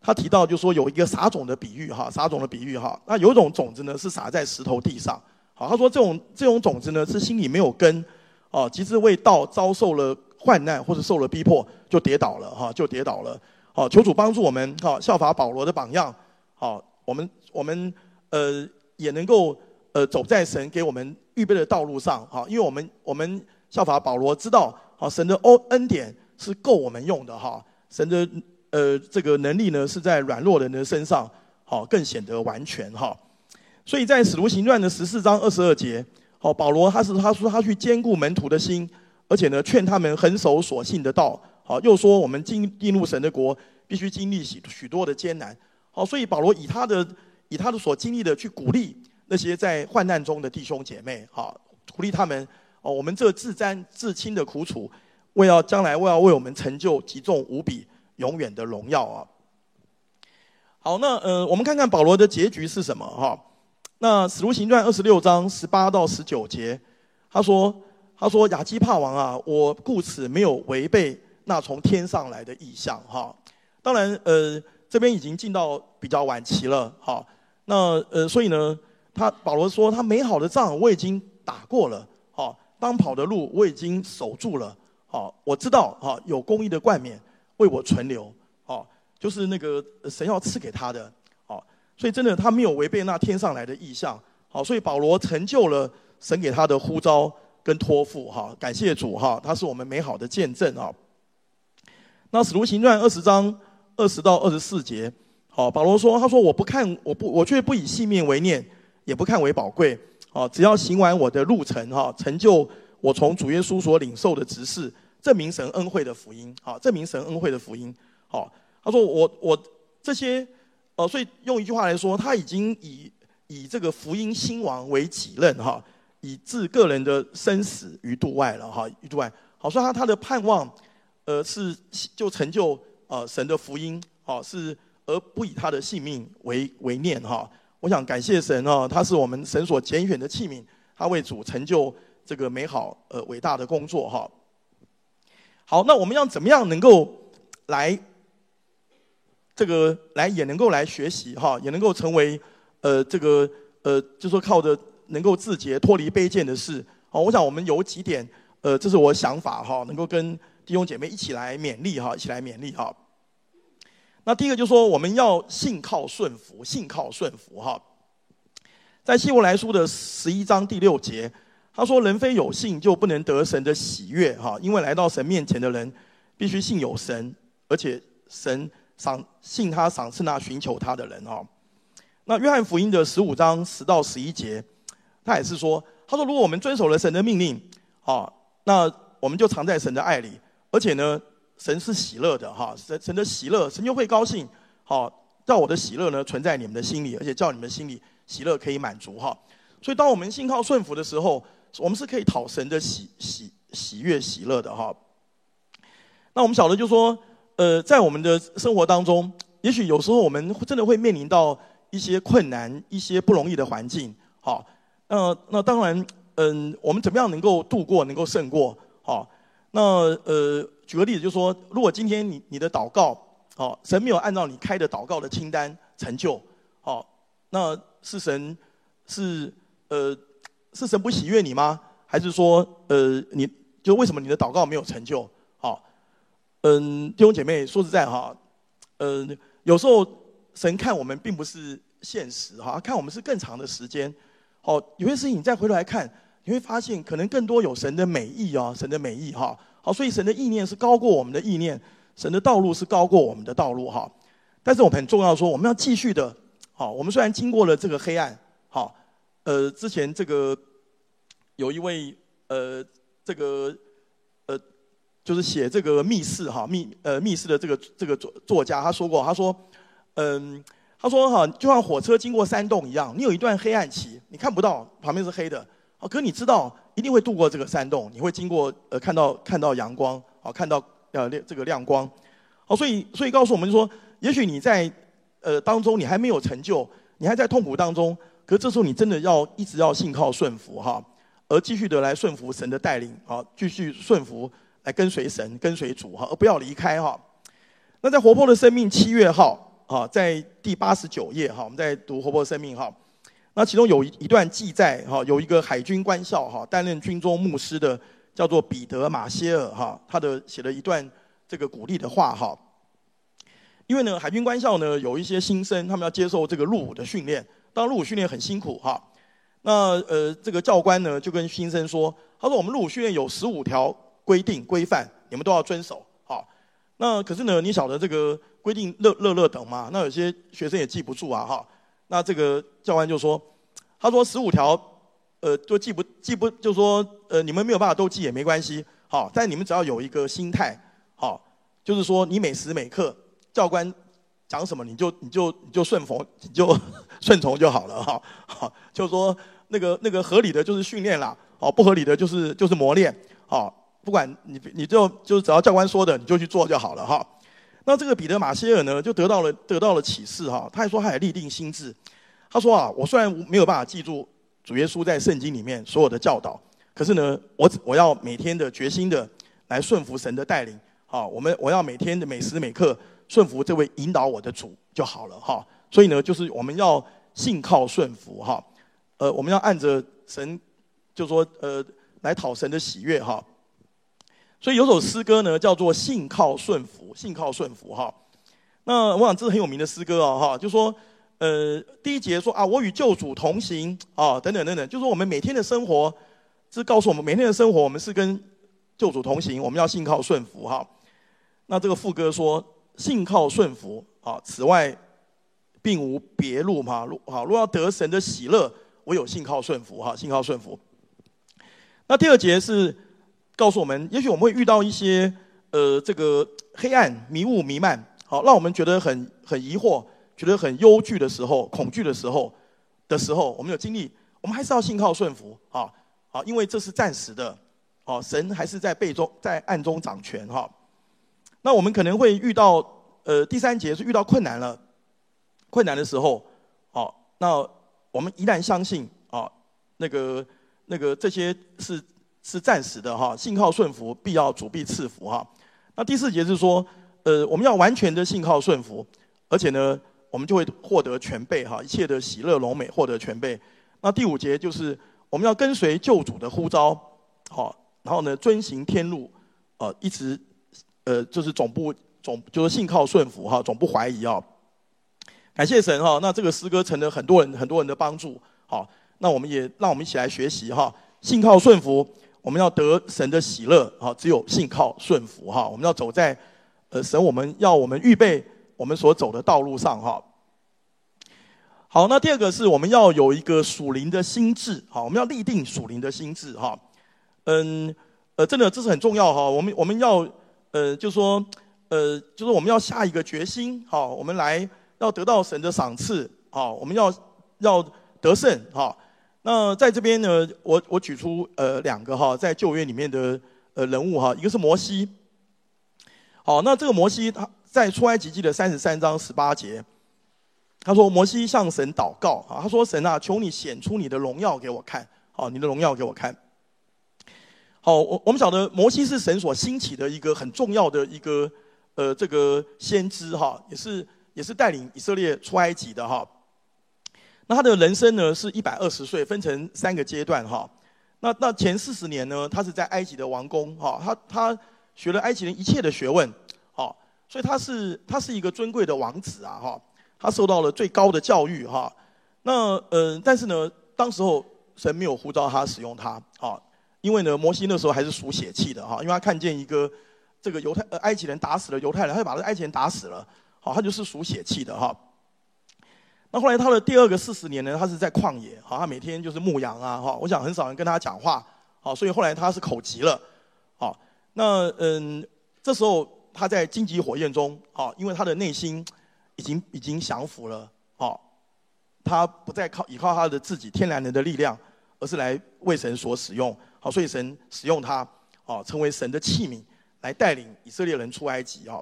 A: 他提到，就说有一个撒种的比喻，哈，撒种的比喻，哈。那有一种种子呢，是撒在石头地上，好，他说这种这种种子呢，是心里没有根，哦，即使为道遭受了患难或者受了逼迫就跌倒了哈，就跌倒了。好，求主帮助我们哈，效法保罗的榜样。好，我们我们呃也能够呃走在神给我们预备的道路上哈，因为我们我们效法保罗知道，好神的恩恩典是够我们用的哈，神的呃这个能力呢是在软弱人的身上好更显得完全哈。所以在使徒行传的十四章二十二节，好保罗他是他说他去坚固门徒的心。而且呢，劝他们恒守所信的道。好，又说我们进进入神的国，必须经历许许多的艰难。好，所以保罗以他的以他的所经历的去鼓励那些在患难中的弟兄姐妹。好，鼓励他们。哦，我们这自沾自亲的苦楚，为要将来为要为我们成就极重无比永远的荣耀啊。好，那呃，我们看看保罗的结局是什么？哈，那使徒行传二十六章十八到十九节，他说。他说：“亚基帕王啊，我故此没有违背那从天上来的意象。哈，当然，呃，这边已经进到比较晚期了。哈，那呃，所以呢，他保罗说，他美好的仗我已经打过了。哈，当跑的路我已经守住了。哈，我知道哈，有公义的冠冕为我存留。哈，就是那个神要赐给他的。所以真的他没有违背那天上来的意象。好，所以保罗成就了神给他的呼召。”跟托付哈，感谢主哈，他是我们美好的见证啊。那使徒行传二十章二十到二十四节，好，保罗说，他说我不看，我不，我却不以性命为念，也不看为宝贵，啊，只要行完我的路程哈，成就我从主耶稣所领受的职事，证明神恩惠的福音，好，证明神恩惠的福音，好，他说我我这些，呃，所以用一句话来说，他已经以以这个福音兴亡为己任哈。以置个人的生死于度外了哈，于度外。好，所以他他的盼望，呃，是就成就呃神的福音，好，是而不以他的性命为为念哈。我想感谢神哦，他是我们神所拣选的器皿，他为主成就这个美好呃伟大的工作哈。好，那我们要怎么样能够来这个来也能够来学习哈，也能够成为呃这个呃，就说靠着。能够自洁、脱离卑贱的事，好，我想我们有几点，呃，这是我想法哈，能够跟弟兄姐妹一起来勉励哈，一起来勉励哈。那第一个就是说，我们要信靠顺服，信靠顺服哈。在希伯来书的十一章第六节，他说：“人非有信，就不能得神的喜悦哈，因为来到神面前的人，必须信有神，而且神赏信他赏赐那寻求他的人哦。”那约翰福音的十五章十到十一节。他也是说，他说如果我们遵守了神的命令，哦，那我们就藏在神的爱里，而且呢，神是喜乐的哈，神神的喜乐，神就会高兴，好，叫我的喜乐呢存在你们的心里，而且叫你们心里喜乐可以满足哈。所以当我们信靠顺服的时候，我们是可以讨神的喜喜喜悦喜乐的哈。那我们晓得就说，呃，在我们的生活当中，也许有时候我们真的会面临到一些困难、一些不容易的环境，好。那那当然，嗯，我们怎么样能够度过，能够胜过？好，那呃，举个例子，就是说，如果今天你你的祷告，好，神没有按照你开的祷告的清单成就，好，那是神是呃是神不喜悦你吗？还是说呃你就为什么你的祷告没有成就？好，嗯，弟兄姐妹，说实在哈，嗯，有时候神看我们并不是现实哈，看我们是更长的时间。哦，有些事情你再回头来看，你会发现可能更多有神的美意啊，神的美意哈。好，所以神的意念是高过我们的意念，神的道路是高过我们的道路哈。但是我们很重要说，我们要继续的。好，我们虽然经过了这个黑暗，好，呃，之前这个有一位呃，这个，就是写这个密室哈密呃密室的这个这个作作家，他说过，他说，嗯。他说：“哈，就像火车经过山洞一样，你有一段黑暗期，你看不到旁边是黑的，哦，可你知道一定会度过这个山洞，你会经过呃看到看到阳光，好看到呃亮这个亮光，好，所以所以告诉我们说，也许你在呃当中你还没有成就，你还在痛苦当中，可这时候你真的要一直要信靠顺服哈，而继续的来顺服神的带领，好，继续顺服来跟随神跟随主哈，而不要离开哈。那在活泼的生命七月号。”好，在第八十九页哈，我们在读《活泼生命》哈。那其中有一一段记载哈，有一个海军官校哈，担任军中牧师的叫做彼得马歇尔哈，他的写了一段这个鼓励的话哈。因为呢，海军官校呢有一些新生，他们要接受这个入伍的训练，当然入伍训练很辛苦哈。那呃，这个教官呢就跟新生说，他说我们入伍训练有十五条规定规范，你们都要遵守。好，那可是呢，你晓得这个规定乐乐乐等嘛？那有些学生也记不住啊哈。那这个教官就说，他说十五条。呃，就记不记不，就说呃，你们没有办法都记也没关系，好，但你们只要有一个心态，好，就是说你每时每刻教官讲什么，你就你就你就顺服，你就顺从 就好了哈，好，就是说那个那个合理的就是训练啦，好，不合理的就是就是磨练，好，不管你你就就是只要教官说的你就去做就好了哈。那这个彼得马歇尔呢，就得到了得到了启示哈，他还说他也立定心志，他说啊，我虽然没有办法记住。主耶稣在圣经里面所有的教导，可是呢，我我要每天的决心的来顺服神的带领，好，我们我要每天的每时每刻顺服这位引导我的主就好了哈。所以呢，就是我们要信靠顺服哈，呃，我们要按着神，就说呃来讨神的喜悦哈。所以有首诗歌呢，叫做信靠顺服，信靠顺服哈。那我想这是很有名的诗歌啊哈，就说。呃，第一节说啊，我与救主同行啊，等等等等，就说我们每天的生活，是告诉我们每天的生活，我们是跟救主同行，我们要信靠顺服哈。那这个副歌说，信靠顺服啊，此外并无别路嘛。好，若要得神的喜乐，唯有信靠顺服哈，信靠顺服。那第二节是告诉我们，也许我们会遇到一些呃，这个黑暗、迷雾弥漫，好，让我们觉得很很疑惑。觉得很忧惧的时候、恐惧的时候的时候，我们有经历，我们还是要信靠顺服啊啊，因为这是暂时的，哦，神还是在背中在暗中掌权哈。那我们可能会遇到呃第三节是遇到困难了，困难的时候，哦，那我们依然相信啊，那个那个这些是是暂时的哈，信靠顺服，必要主必赐福哈。那第四节是说，呃，我们要完全的信靠顺服，而且呢。我们就会获得全备哈，一切的喜乐荣美获得全备。那第五节就是我们要跟随救主的呼召，好，然后呢遵行天路，呃，一直呃就是总不总就是信靠顺服哈，总不怀疑啊。感谢神哈，那这个诗歌成了很多人很多人的帮助，好，那我们也让我们一起来学习哈，信靠顺服，我们要得神的喜乐哈，只有信靠顺服哈，我们要走在呃神我们要我们预备。我们所走的道路上，哈，好，那第二个是我们要有一个属灵的心志，好，我们要立定属灵的心志，哈，嗯，呃，真的这是很重要，哈，我们我们要，呃，就说，呃，就是我们要下一个决心，好，我们来要得到神的赏赐，好，我们要要得胜，哈，那在这边呢，我我举出呃两个哈，在旧约里面的呃人物哈，一个是摩西，好，那这个摩西他。在出埃及记的三十三章十八节，他说：“摩西向神祷告啊，他说：神啊，求你显出你的荣耀给我看，好，你的荣耀给我看。好，我我们晓得摩西是神所兴起的一个很重要的一个呃这个先知哈，也是也是带领以色列出埃及的哈。那他的人生呢是一百二十岁，分成三个阶段哈。那那前四十年呢，他是在埃及的王宫哈，他他学了埃及人一切的学问。”所以他是他是一个尊贵的王子啊，哈，他受到了最高的教育哈。那呃，但是呢，当时候神没有呼召他使用他，啊，因为呢，摩西那时候还是属血气的哈，因为他看见一个这个犹太呃埃及人打死了犹太人，他就把这埃及人打死了，好，他就是属血气的哈。那后来他的第二个四十年呢，他是在旷野，好，他每天就是牧羊啊，哈，我想很少人跟他讲话，好，所以后来他是口疾了，好，那嗯，这时候。他在荆棘火焰中，好，因为他的内心已经已经降服了，好，他不再靠依靠他的自己天然人的力量，而是来为神所使用，好，所以神使用他，哦，成为神的器皿，来带领以色列人出埃及，啊。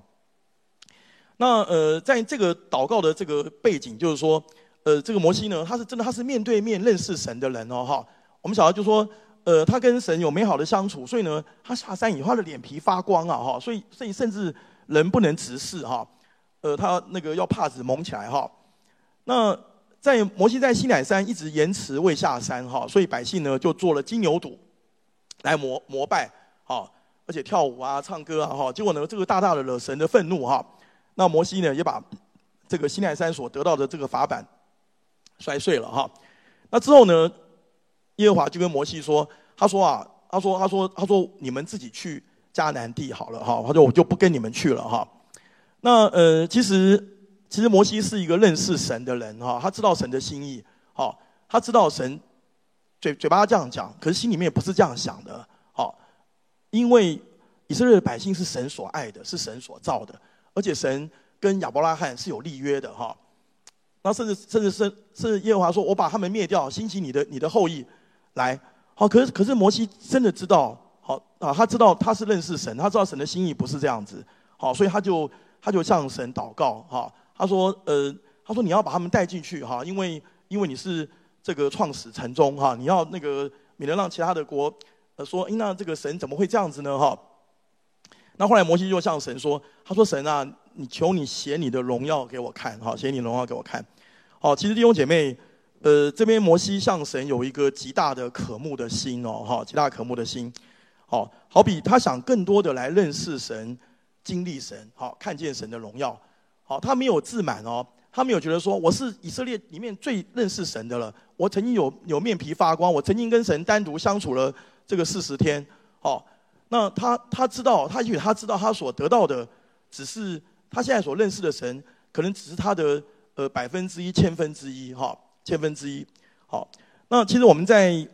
A: 那呃，在这个祷告的这个背景，就是说，呃，这个摩西呢，他是真的，他是面对面认识神的人哦，哈。我们晓得就说。呃，他跟神有美好的相处，所以呢，他下山以后，他的脸皮发光啊，哈，所以所以甚至人不能直视哈，呃，他那个要帕子蒙起来哈。那在摩西在西乃山一直延迟未下山哈，所以百姓呢就做了金牛犊来膜膜拜哈，而且跳舞啊、唱歌啊，哈，结果呢，这个大大的惹神的愤怒哈。那摩西呢，也把这个西奈山所得到的这个法版摔碎了哈。那之后呢，耶和华就跟摩西说，他说啊，他说，他说，他说，你们自己去迦南地好了哈。他说我就不跟你们去了哈。那呃，其实其实摩西是一个认识神的人哈，他知道神的心意，好，他知道神嘴嘴巴这样讲，可是心里面也不是这样想的，好，因为以色列的百姓是神所爱的，是神所造的，而且神跟亚伯拉罕是有立约的哈。那甚至甚至甚甚至耶和华说，我把他们灭掉，兴起你的你的后裔来，好，可是可是摩西真的知道，好啊，他知道他是认识神，他知道神的心意不是这样子，好，所以他就。他就向神祷告，哈，他说，呃，他说你要把他们带进去，哈，因为因为你是这个创始成终，哈，你要那个免得让其他的国，呃，说，诶，那这个神怎么会这样子呢，哈？那后来摩西就向神说，他说，神啊，你求你写你的荣耀给我看，哈，写你荣耀给我看，好，其实弟兄姐妹，呃，这边摩西向神有一个极大的渴慕的心哦，哈，极大渴慕的心，好，好比他想更多的来认识神。经历神，好，看见神的荣耀，好，他没有自满哦，他没有觉得说我是以色列里面最认识神的了，我曾经有有面皮发光，我曾经跟神单独相处了这个四十天，好，那他他知道，他也许他知道他所得到的，只是他现在所认识的神，可能只是他的呃百分之一、千分之一，哈，千分之一，好，那其实我们在。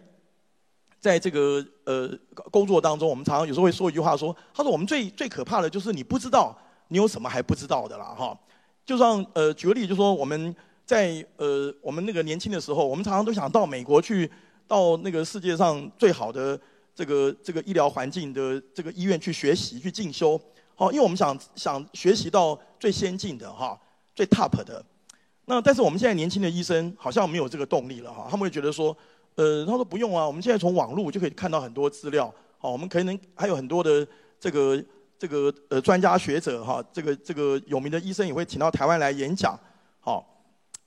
A: 在这个呃工作当中，我们常常有时候会说一句话，说：“他说我们最最可怕的就是你不知道你有什么还不知道的啦。”哈，就像呃举个例，就说我们在呃我们那个年轻的时候，我们常常都想到美国去，到那个世界上最好的这个这个医疗环境的这个医院去学习去进修，好，因为我们想想学习到最先进的哈，最 top 的。那但是我们现在年轻的医生好像没有这个动力了哈，他们会觉得说。呃，他说不用啊，我们现在从网络就可以看到很多资料，好，我们可能还有很多的这个这个呃专家学者哈，这个这个有名的医生也会请到台湾来演讲，好，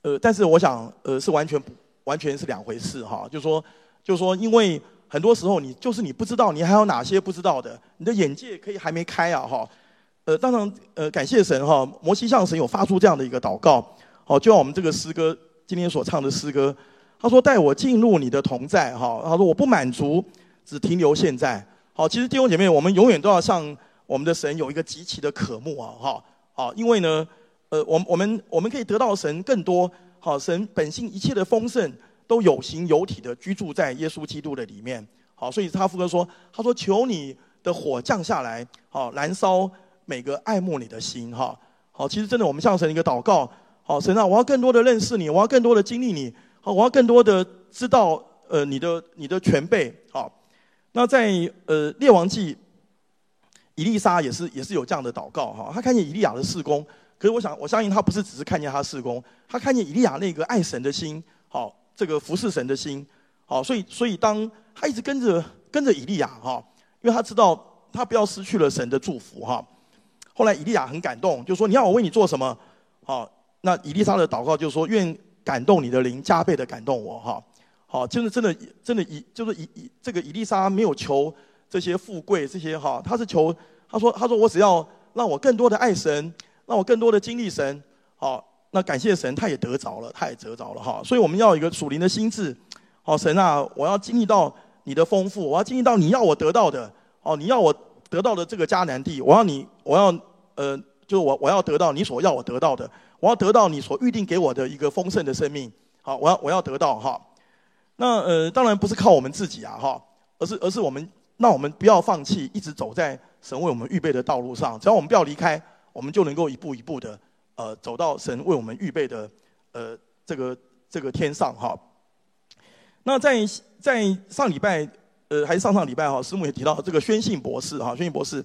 A: 呃，但是我想呃是完全不完全是两回事哈，就是说就是说，因为很多时候你就是你不知道，你还有哪些不知道的，你的眼界可以还没开啊哈，呃，当然呃感谢神哈，摩西向神有发出这样的一个祷告，好，就像我们这个诗歌今天所唱的诗歌。他说：“带我进入你的同在，哈。他说我不满足，只停留现在。好，其实弟兄姐妹，我们永远都要向我们的神有一个极其的渴慕啊，哈。好，因为呢，呃，我们我们我们可以得到神更多，好，神本性一切的丰盛都有形有体的居住在耶稣基督的里面。好，所以他副歌说，他说求你的火降下来，好，燃烧每个爱慕你的心，哈。好，其实真的，我们向神一个祷告，好，神啊，我要更多的认识你，我要更多的经历你。”好，我要更多的知道，呃，你的你的全备。好，那在呃列王记，以利沙也是也是有这样的祷告哈。他看见以利亚的事工，可是我想我相信他不是只是看见他事工，他看见以利亚那个爱神的心，好，这个服侍神的心，好，所以所以当他一直跟着跟着以利亚哈，因为他知道他不要失去了神的祝福哈。后来以利亚很感动，就说你要我为你做什么？好，那以利沙的祷告就是说愿。感动你的灵，加倍的感动我哈，好，就是真的真的以就是以以这个以利沙没有求这些富贵这些哈，他是求他说他说我只要让我更多的爱神，让我更多的经历神，好，那感谢神，他也得着了，他也得着了哈，所以我们要有一个属灵的心智，好，神啊，我要经历到你的丰富，我要经历到你要我得到的，哦，你要我得到的这个迦南地，我要你我要呃，就是我我要得到你所要我得到的。我要得到你所预定给我的一个丰盛的生命，好，我要我要得到哈。那呃，当然不是靠我们自己啊哈，而是而是我们，那我们不要放弃，一直走在神为我们预备的道路上。只要我们不要离开，我们就能够一步一步的呃走到神为我们预备的呃这个这个天上哈。那在在上礼拜呃还是上上礼拜哈，师母也提到这个宣信博士哈，宣信博士，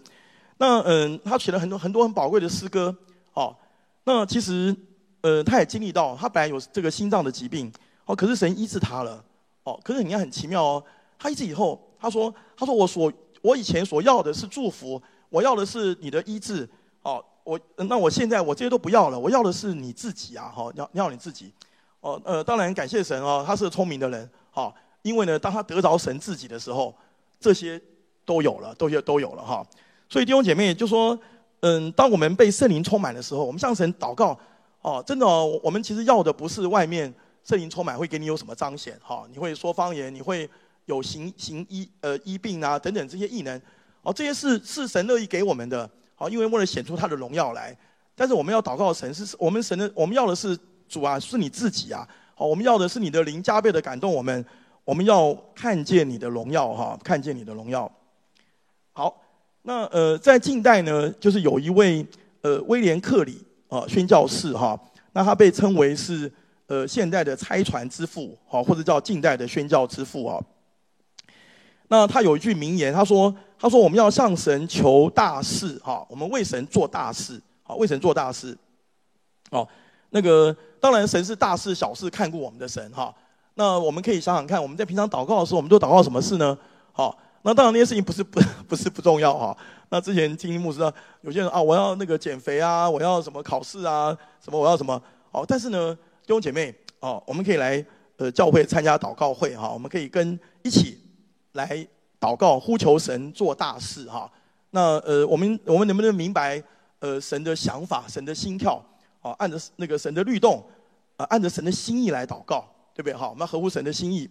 A: 那嗯、他写了很多很多很宝贵的诗歌，哦。那其实，呃，他也经历到，他本来有这个心脏的疾病，哦，可是神医治他了，哦，可是你看很奇妙哦，他医治以后，他说，他说我所我以前所要的是祝福，我要的是你的医治，哦，我那我现在我这些都不要了，我要的是你自己啊，哈，要要你自己，哦，呃，当然感谢神哦，他是个聪明的人，好，因为呢，当他得着神自己的时候，这些都有了，都有都有了哈。所以弟兄姐妹就说，嗯，当我们被圣灵充满的时候，我们向神祷告，哦，真的哦，我们其实要的不是外面圣灵充满会给你有什么彰显哈，你会说方言，你会有行行医呃医病啊等等这些异能，哦，这些是是神乐意给我们的，好，因为为了显出他的荣耀来。但是我们要祷告神是我们神的，我们要的是主啊，是你自己啊，好，我们要的是你的灵加倍的感动我们。我们要看见你的荣耀，哈，看见你的荣耀。好，那呃，在近代呢，就是有一位呃威廉克里啊宣教士哈，那他被称为是呃现代的拆船之父，哈，或者叫近代的宣教之父啊。那他有一句名言，他说：“他说我们要向神求大事，哈，我们为神做大事，好，为神做大事。”哦，那个当然神是大事小事看顾我们的神，哈。那我们可以想想看，我们在平常祷告的时候，我们都祷告什么事呢？好，那当然那些事情不是不 不是不重要哈。那之前听牧师啊，有些人啊，我要那个减肥啊，我要什么考试啊，什么我要什么。哦，但是呢，弟兄姐妹，哦，我们可以来呃教会参加祷告会哈，我们可以跟一起来祷告，呼求神做大事哈。那呃，我们我们能不能明白呃神的想法、神的心跳？啊，按着那个神的律动啊，按着神的心意来祷告。对不对？好，我们合乎神的心意。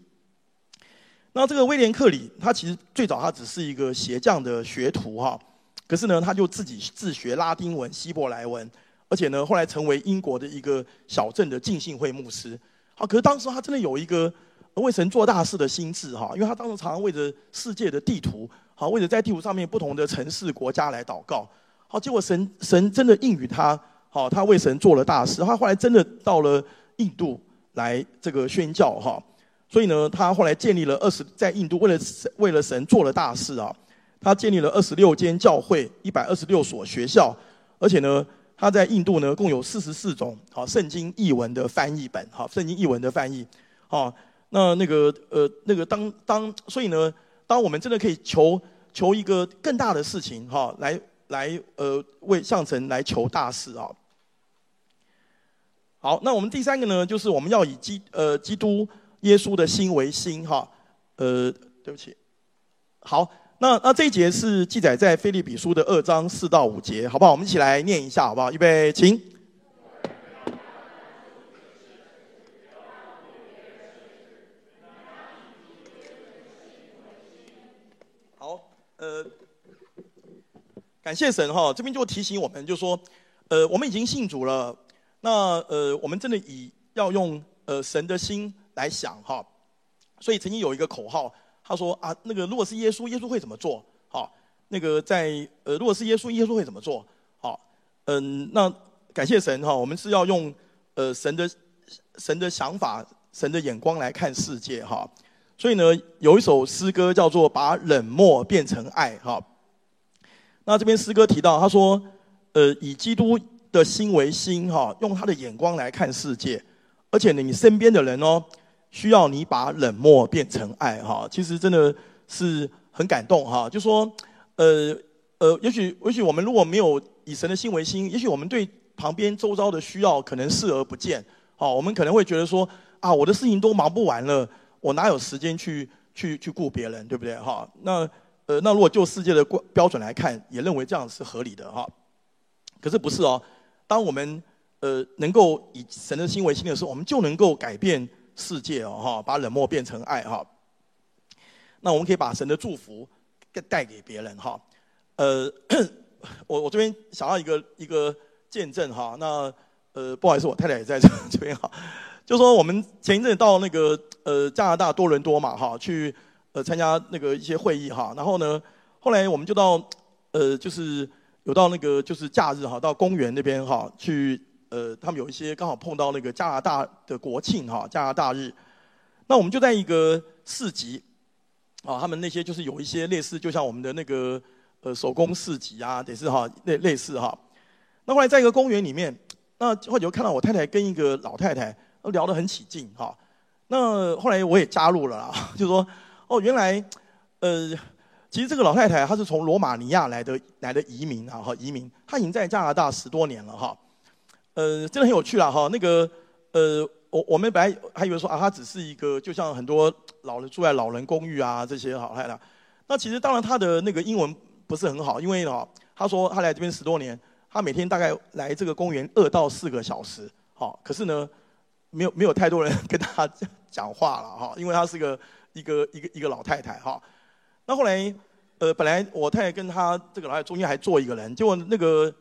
A: 那这个威廉克里，他其实最早他只是一个鞋匠的学徒哈，可是呢，他就自己自学拉丁文、希伯来文，而且呢，后来成为英国的一个小镇的浸信会牧师。好，可是当时他真的有一个为神做大事的心志哈，因为他当时常常为着世界的地图，好，为着在地图上面不同的城市国家来祷告。好，结果神神真的应允他，好，他为神做了大事。他后来真的到了印度。来这个宣教哈，所以呢，他后来建立了二十，在印度为了为了神做了大事啊，他建立了二十六间教会，一百二十六所学校，而且呢，他在印度呢共有四十四种好圣经译文的翻译本，好圣经译文的翻译，好，那那个呃那个当当，所以呢，当我们真的可以求求一个更大的事情哈，来来呃为上神来求大事啊。好，那我们第三个呢，就是我们要以基呃基督耶稣的心为心哈，呃，对不起，好，那那这一节是记载在腓利比书的二章四到五节，好不好？我们一起来念一下，好不好？预备，请。好，呃，感谢神哈，这边就提醒我们，就说，呃，我们已经信主了。那呃，我们真的以要用呃神的心来想哈，所以曾经有一个口号，他说啊，那个如果是耶稣，耶稣会怎么做？好，那个在呃，如果是耶稣，耶稣会怎么做？好，嗯，那感谢神哈，我们是要用呃神的神的想法、神的眼光来看世界哈。所以呢，有一首诗歌叫做《把冷漠变成爱》哈。那这边诗歌提到，他说，呃，以基督。的心为心哈，用他的眼光来看世界，而且呢，你身边的人哦，需要你把冷漠变成爱哈。其实真的是很感动哈。就说，呃呃，也许也许我们如果没有以神的心为心，也许我们对旁边周遭的需要可能视而不见。好，我们可能会觉得说啊，我的事情都忙不完了，我哪有时间去去去顾别人，对不对哈？那呃，那如果就世界的标标准来看，也认为这样是合理的哈。可是不是哦。当我们呃能够以神的心为心的时候，我们就能够改变世界哦哈，把冷漠变成爱哈。那我们可以把神的祝福带带给别人哈。呃，我我这边想要一个一个见证哈。那呃不好意思，我太太也在这 这边哈。就说我们前一阵到那个呃加拿大多伦多嘛哈，去呃参加那个一些会议哈。然后呢，后来我们就到呃就是。有到那个就是假日哈，到公园那边哈去，呃，他们有一些刚好碰到那个加拿大的国庆哈，加拿大日，那我们就在一个市集，啊，他们那些就是有一些类似，就像我们的那个呃手工市集啊，也是哈类类似哈。那后来在一个公园里面，那后来就看到我太太跟一个老太太聊得很起劲哈。那后来我也加入了啦，就说哦，原来呃。其实这个老太太她是从罗马尼亚来的来的移民啊哈移民，她已经在加拿大十多年了哈，呃真的很有趣了哈那个呃我我们本来还以为说啊她只是一个就像很多老人住在老人公寓啊这些好太太，那其实当然她的那个英文不是很好，因为哈，她说她来这边十多年，她每天大概来这个公园二到四个小时，好，可是呢，没有没有太多人跟他讲话了哈，因为他是个一个一个一个老太太哈。那后来，呃，本来我太太跟他这个老太太中间还坐一个人，结果那个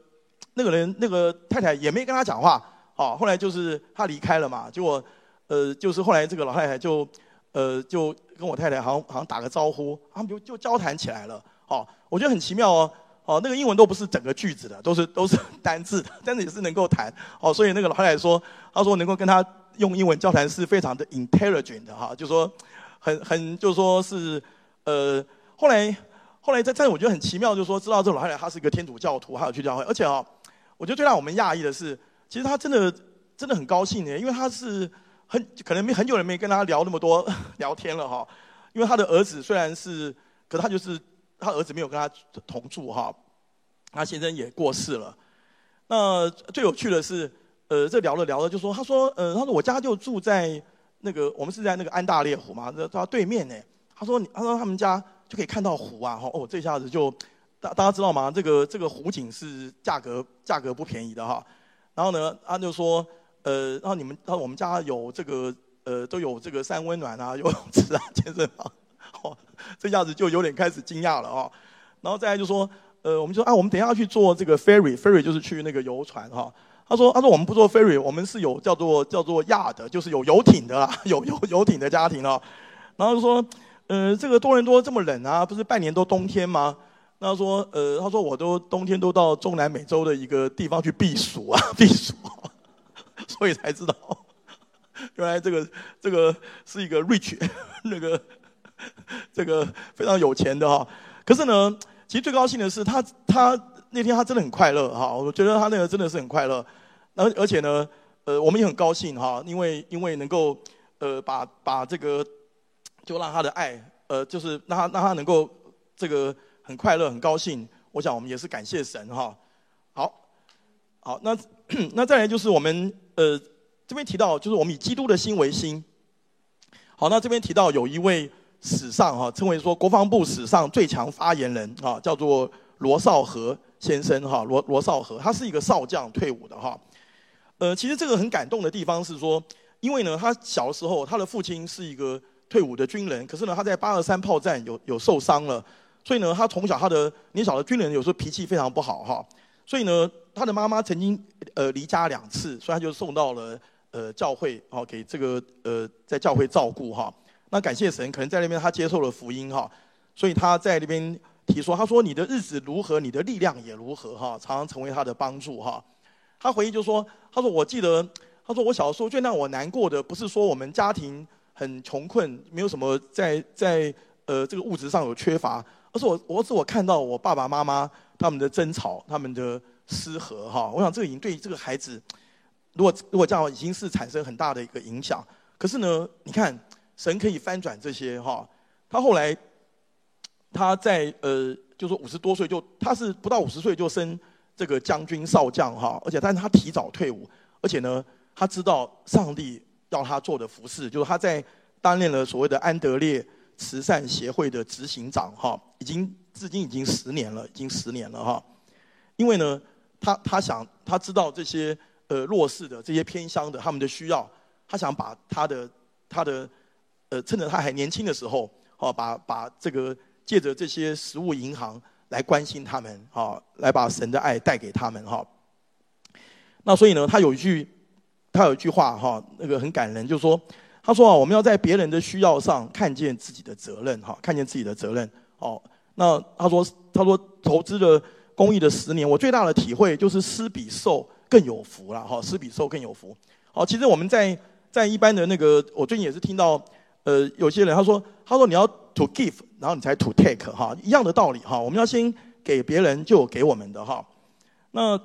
A: 那个人那个太太也没跟他讲话，好，后来就是他离开了嘛，结果呃，就是后来这个老太太就呃就跟我太太好像好像打个招呼，他们就就交谈起来了，好，我觉得很奇妙哦，哦，那个英文都不是整个句子的，都是都是单字的，但是也是能够谈，哦，所以那个老太太说，她说能够跟他用英文交谈是非常的 intelligent 的哈，就说很很就是说是呃。后来，后来在在我觉得很奇妙，就是说知道这个老太太她是一个天主教徒，还有去教会，而且啊，我觉得最让我们讶异的是，其实她真的真的很高兴的，因为她是很可能没很久人没跟她聊那么多 聊天了哈，因为她的儿子虽然是，可是他就是他儿子没有跟他同住哈，他先生也过世了。那最有趣的是，呃，这聊着聊着就说，他说，呃，他说我家就住在那个我们是在那个安大略湖嘛，在他对面呢。他说，他说他们家。就可以看到湖啊！哦，这下子就大大家知道吗？这个这个湖景是价格价格不便宜的哈。然后呢，他就说，呃，然后你们，他说我们家有这个呃，都有这个三温暖啊，游泳池啊，健身房。哦，这下子就有点开始惊讶了啊。然后再来就说，呃，我们就说啊，我们等一下要去坐这个 ferry，ferry 就是去那个游船哈。他说，他说我们不做 ferry，我们是有叫做叫做 yacht，就是有游艇的啦，有有游艇的家庭了。然后就说。呃，这个多伦多这么冷啊，不是半年都冬天吗？那他说，呃，他说我都冬天都到中南美洲的一个地方去避暑啊，避暑，所以才知道，原来这个这个是一个 rich 那个这个非常有钱的哈。可是呢，其实最高兴的是他他那天他真的很快乐哈，我觉得他那个真的是很快乐。而而且呢，呃，我们也很高兴哈，因为因为能够呃把把这个。就让他的爱，呃，就是让他让他能够这个很快乐、很高兴。我想我们也是感谢神哈。好，好，那 那再来就是我们呃这边提到，就是我们以基督的心为心。好，那这边提到有一位史上哈，称为说国防部史上最强发言人啊，叫做罗绍和先生哈，罗罗少和，他是一个少将退伍的哈。呃，其实这个很感动的地方是说，因为呢，他小的时候他的父亲是一个。退伍的军人，可是呢，他在八二三炮战有有受伤了，所以呢，他从小他的年小的军人有时候脾气非常不好哈，所以呢，他的妈妈曾经呃离家两次，所以他就送到了呃教会哦，给这个呃在教会照顾哈。那感谢神，可能在那边他接受了福音哈，所以他在那边提说，他说你的日子如何，你的力量也如何哈，常常成为他的帮助哈。他回忆就说，他说我记得，他说我小时候最让我难过的不是说我们家庭。很穷困，没有什么在在呃这个物质上有缺乏，而是我我是我看到我爸爸妈妈他们的争吵，他们的失和哈，我想这个已经对这个孩子，如果如果这样已经是产生很大的一个影响。可是呢，你看神可以翻转这些哈，他后来他在呃就说五十多岁就他是不到五十岁就升这个将军少将哈，而且但是他提早退伍，而且呢他知道上帝。要他做的服事，就是他在担任了所谓的安德烈慈善协会的执行长，哈，已经至今已经十年了，已经十年了，哈。因为呢，他他想他知道这些呃弱势的这些偏乡的他们的需要，他想把他的他的呃趁着他还年轻的时候，哦，把把这个借着这些食物银行来关心他们，哈，来把神的爱带给他们，哈。那所以呢，他有一句。他有一句话哈，那个很感人，就是说，他说啊，我们要在别人的需要上看见自己的责任哈，看见自己的责任。哦，那他说，他说投资了公益的十年，我最大的体会就是施比受更有福了哈，施比受更有福。好，其实我们在在一般的那个，我最近也是听到，呃，有些人他说，他说你要 to give，然后你才 to take 哈，一样的道理哈，我们要先给别人，就给我们的哈。那。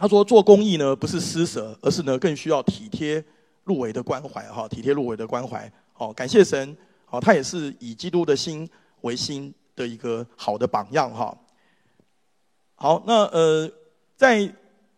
A: 他说：“做公益呢，不是施舍，而是呢，更需要体贴入微的关怀哈，体贴入微的关怀。好，感谢神，好，他也是以基督的心为心的一个好的榜样哈。好，那呃，在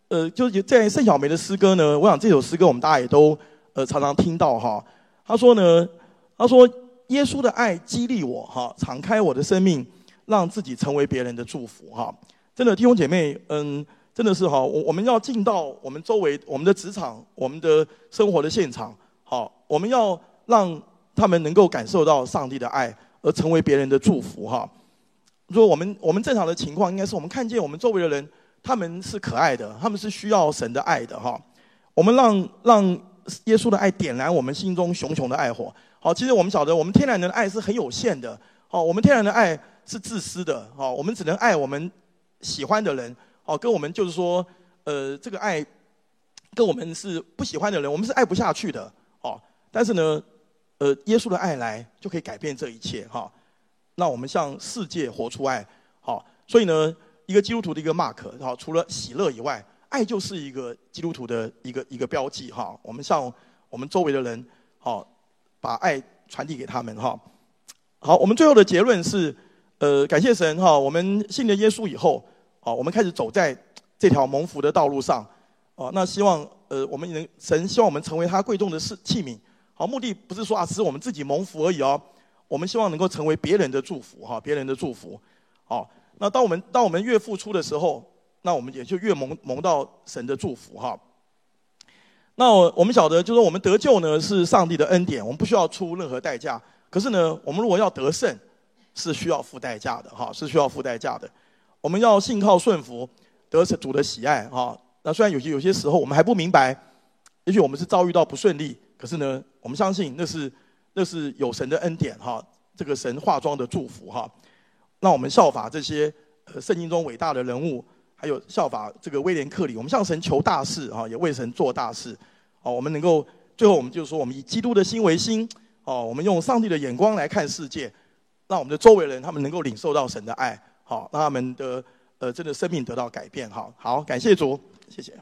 A: 呃，就是在盛晓梅的诗歌呢，我想这首诗歌我们大家也都呃常常听到哈。他说呢，他说耶稣的爱激励我哈，敞开我的生命，让自己成为别人的祝福哈。真的弟兄姐妹，嗯，真的是哈，我我们要进到我们周围、我们的职场、我们的生活的现场，好，我们要让他们能够感受到上帝的爱，而成为别人的祝福哈。如果我们我们正常的情况，应该是我们看见我们周围的人，他们是可爱的，他们是需要神的爱的哈。我们让让耶稣的爱点燃我们心中熊熊的爱火。好，其实我们晓得，我们天然的爱是很有限的。好，我们天然的爱是自私的。好，我们只能爱我们喜欢的人。好，跟我们就是说，呃，这个爱跟我们是不喜欢的人，我们是爱不下去的。好，但是呢，呃，耶稣的爱来就可以改变这一切。哈，那我们向世界活出爱。好，所以呢，一个基督徒的一个 mark。好，除了喜乐以外，爱就是一个基督徒的一个一个标记。哈，我们向我们周围的人，好。把爱传递给他们哈，好，我们最后的结论是，呃，感谢神哈，我们信了耶稣以后，好，我们开始走在这条蒙福的道路上，哦，那希望呃，我们能神希望我们成为他贵重的器器皿，好，目的不是说啊，只是我们自己蒙福而已哦，我们希望能够成为别人的祝福哈，别人的祝福，好，那当我们当我们越付出的时候，那我们也就越蒙蒙到神的祝福哈。那我我们晓得，就是说我们得救呢是上帝的恩典，我们不需要出任何代价。可是呢，我们如果要得胜，是需要付代价的，哈，是需要付代价的。我们要信靠顺服，得主的喜爱，哈。那虽然有些有些时候我们还不明白，也许我们是遭遇到不顺利，可是呢，我们相信那是那是有神的恩典，哈，这个神化妆的祝福，哈。那我们效法这些呃圣经中伟大的人物，还有效法这个威廉克里，我们向神求大事，哈，也为神做大事。哦，我们能够最后，我们就是说，我们以基督的心为心，哦，我们用上帝的眼光来看世界，让我们的周围人他们能够领受到神的爱，好，让他们的呃，真的生命得到改变，好，好，感谢主，谢谢。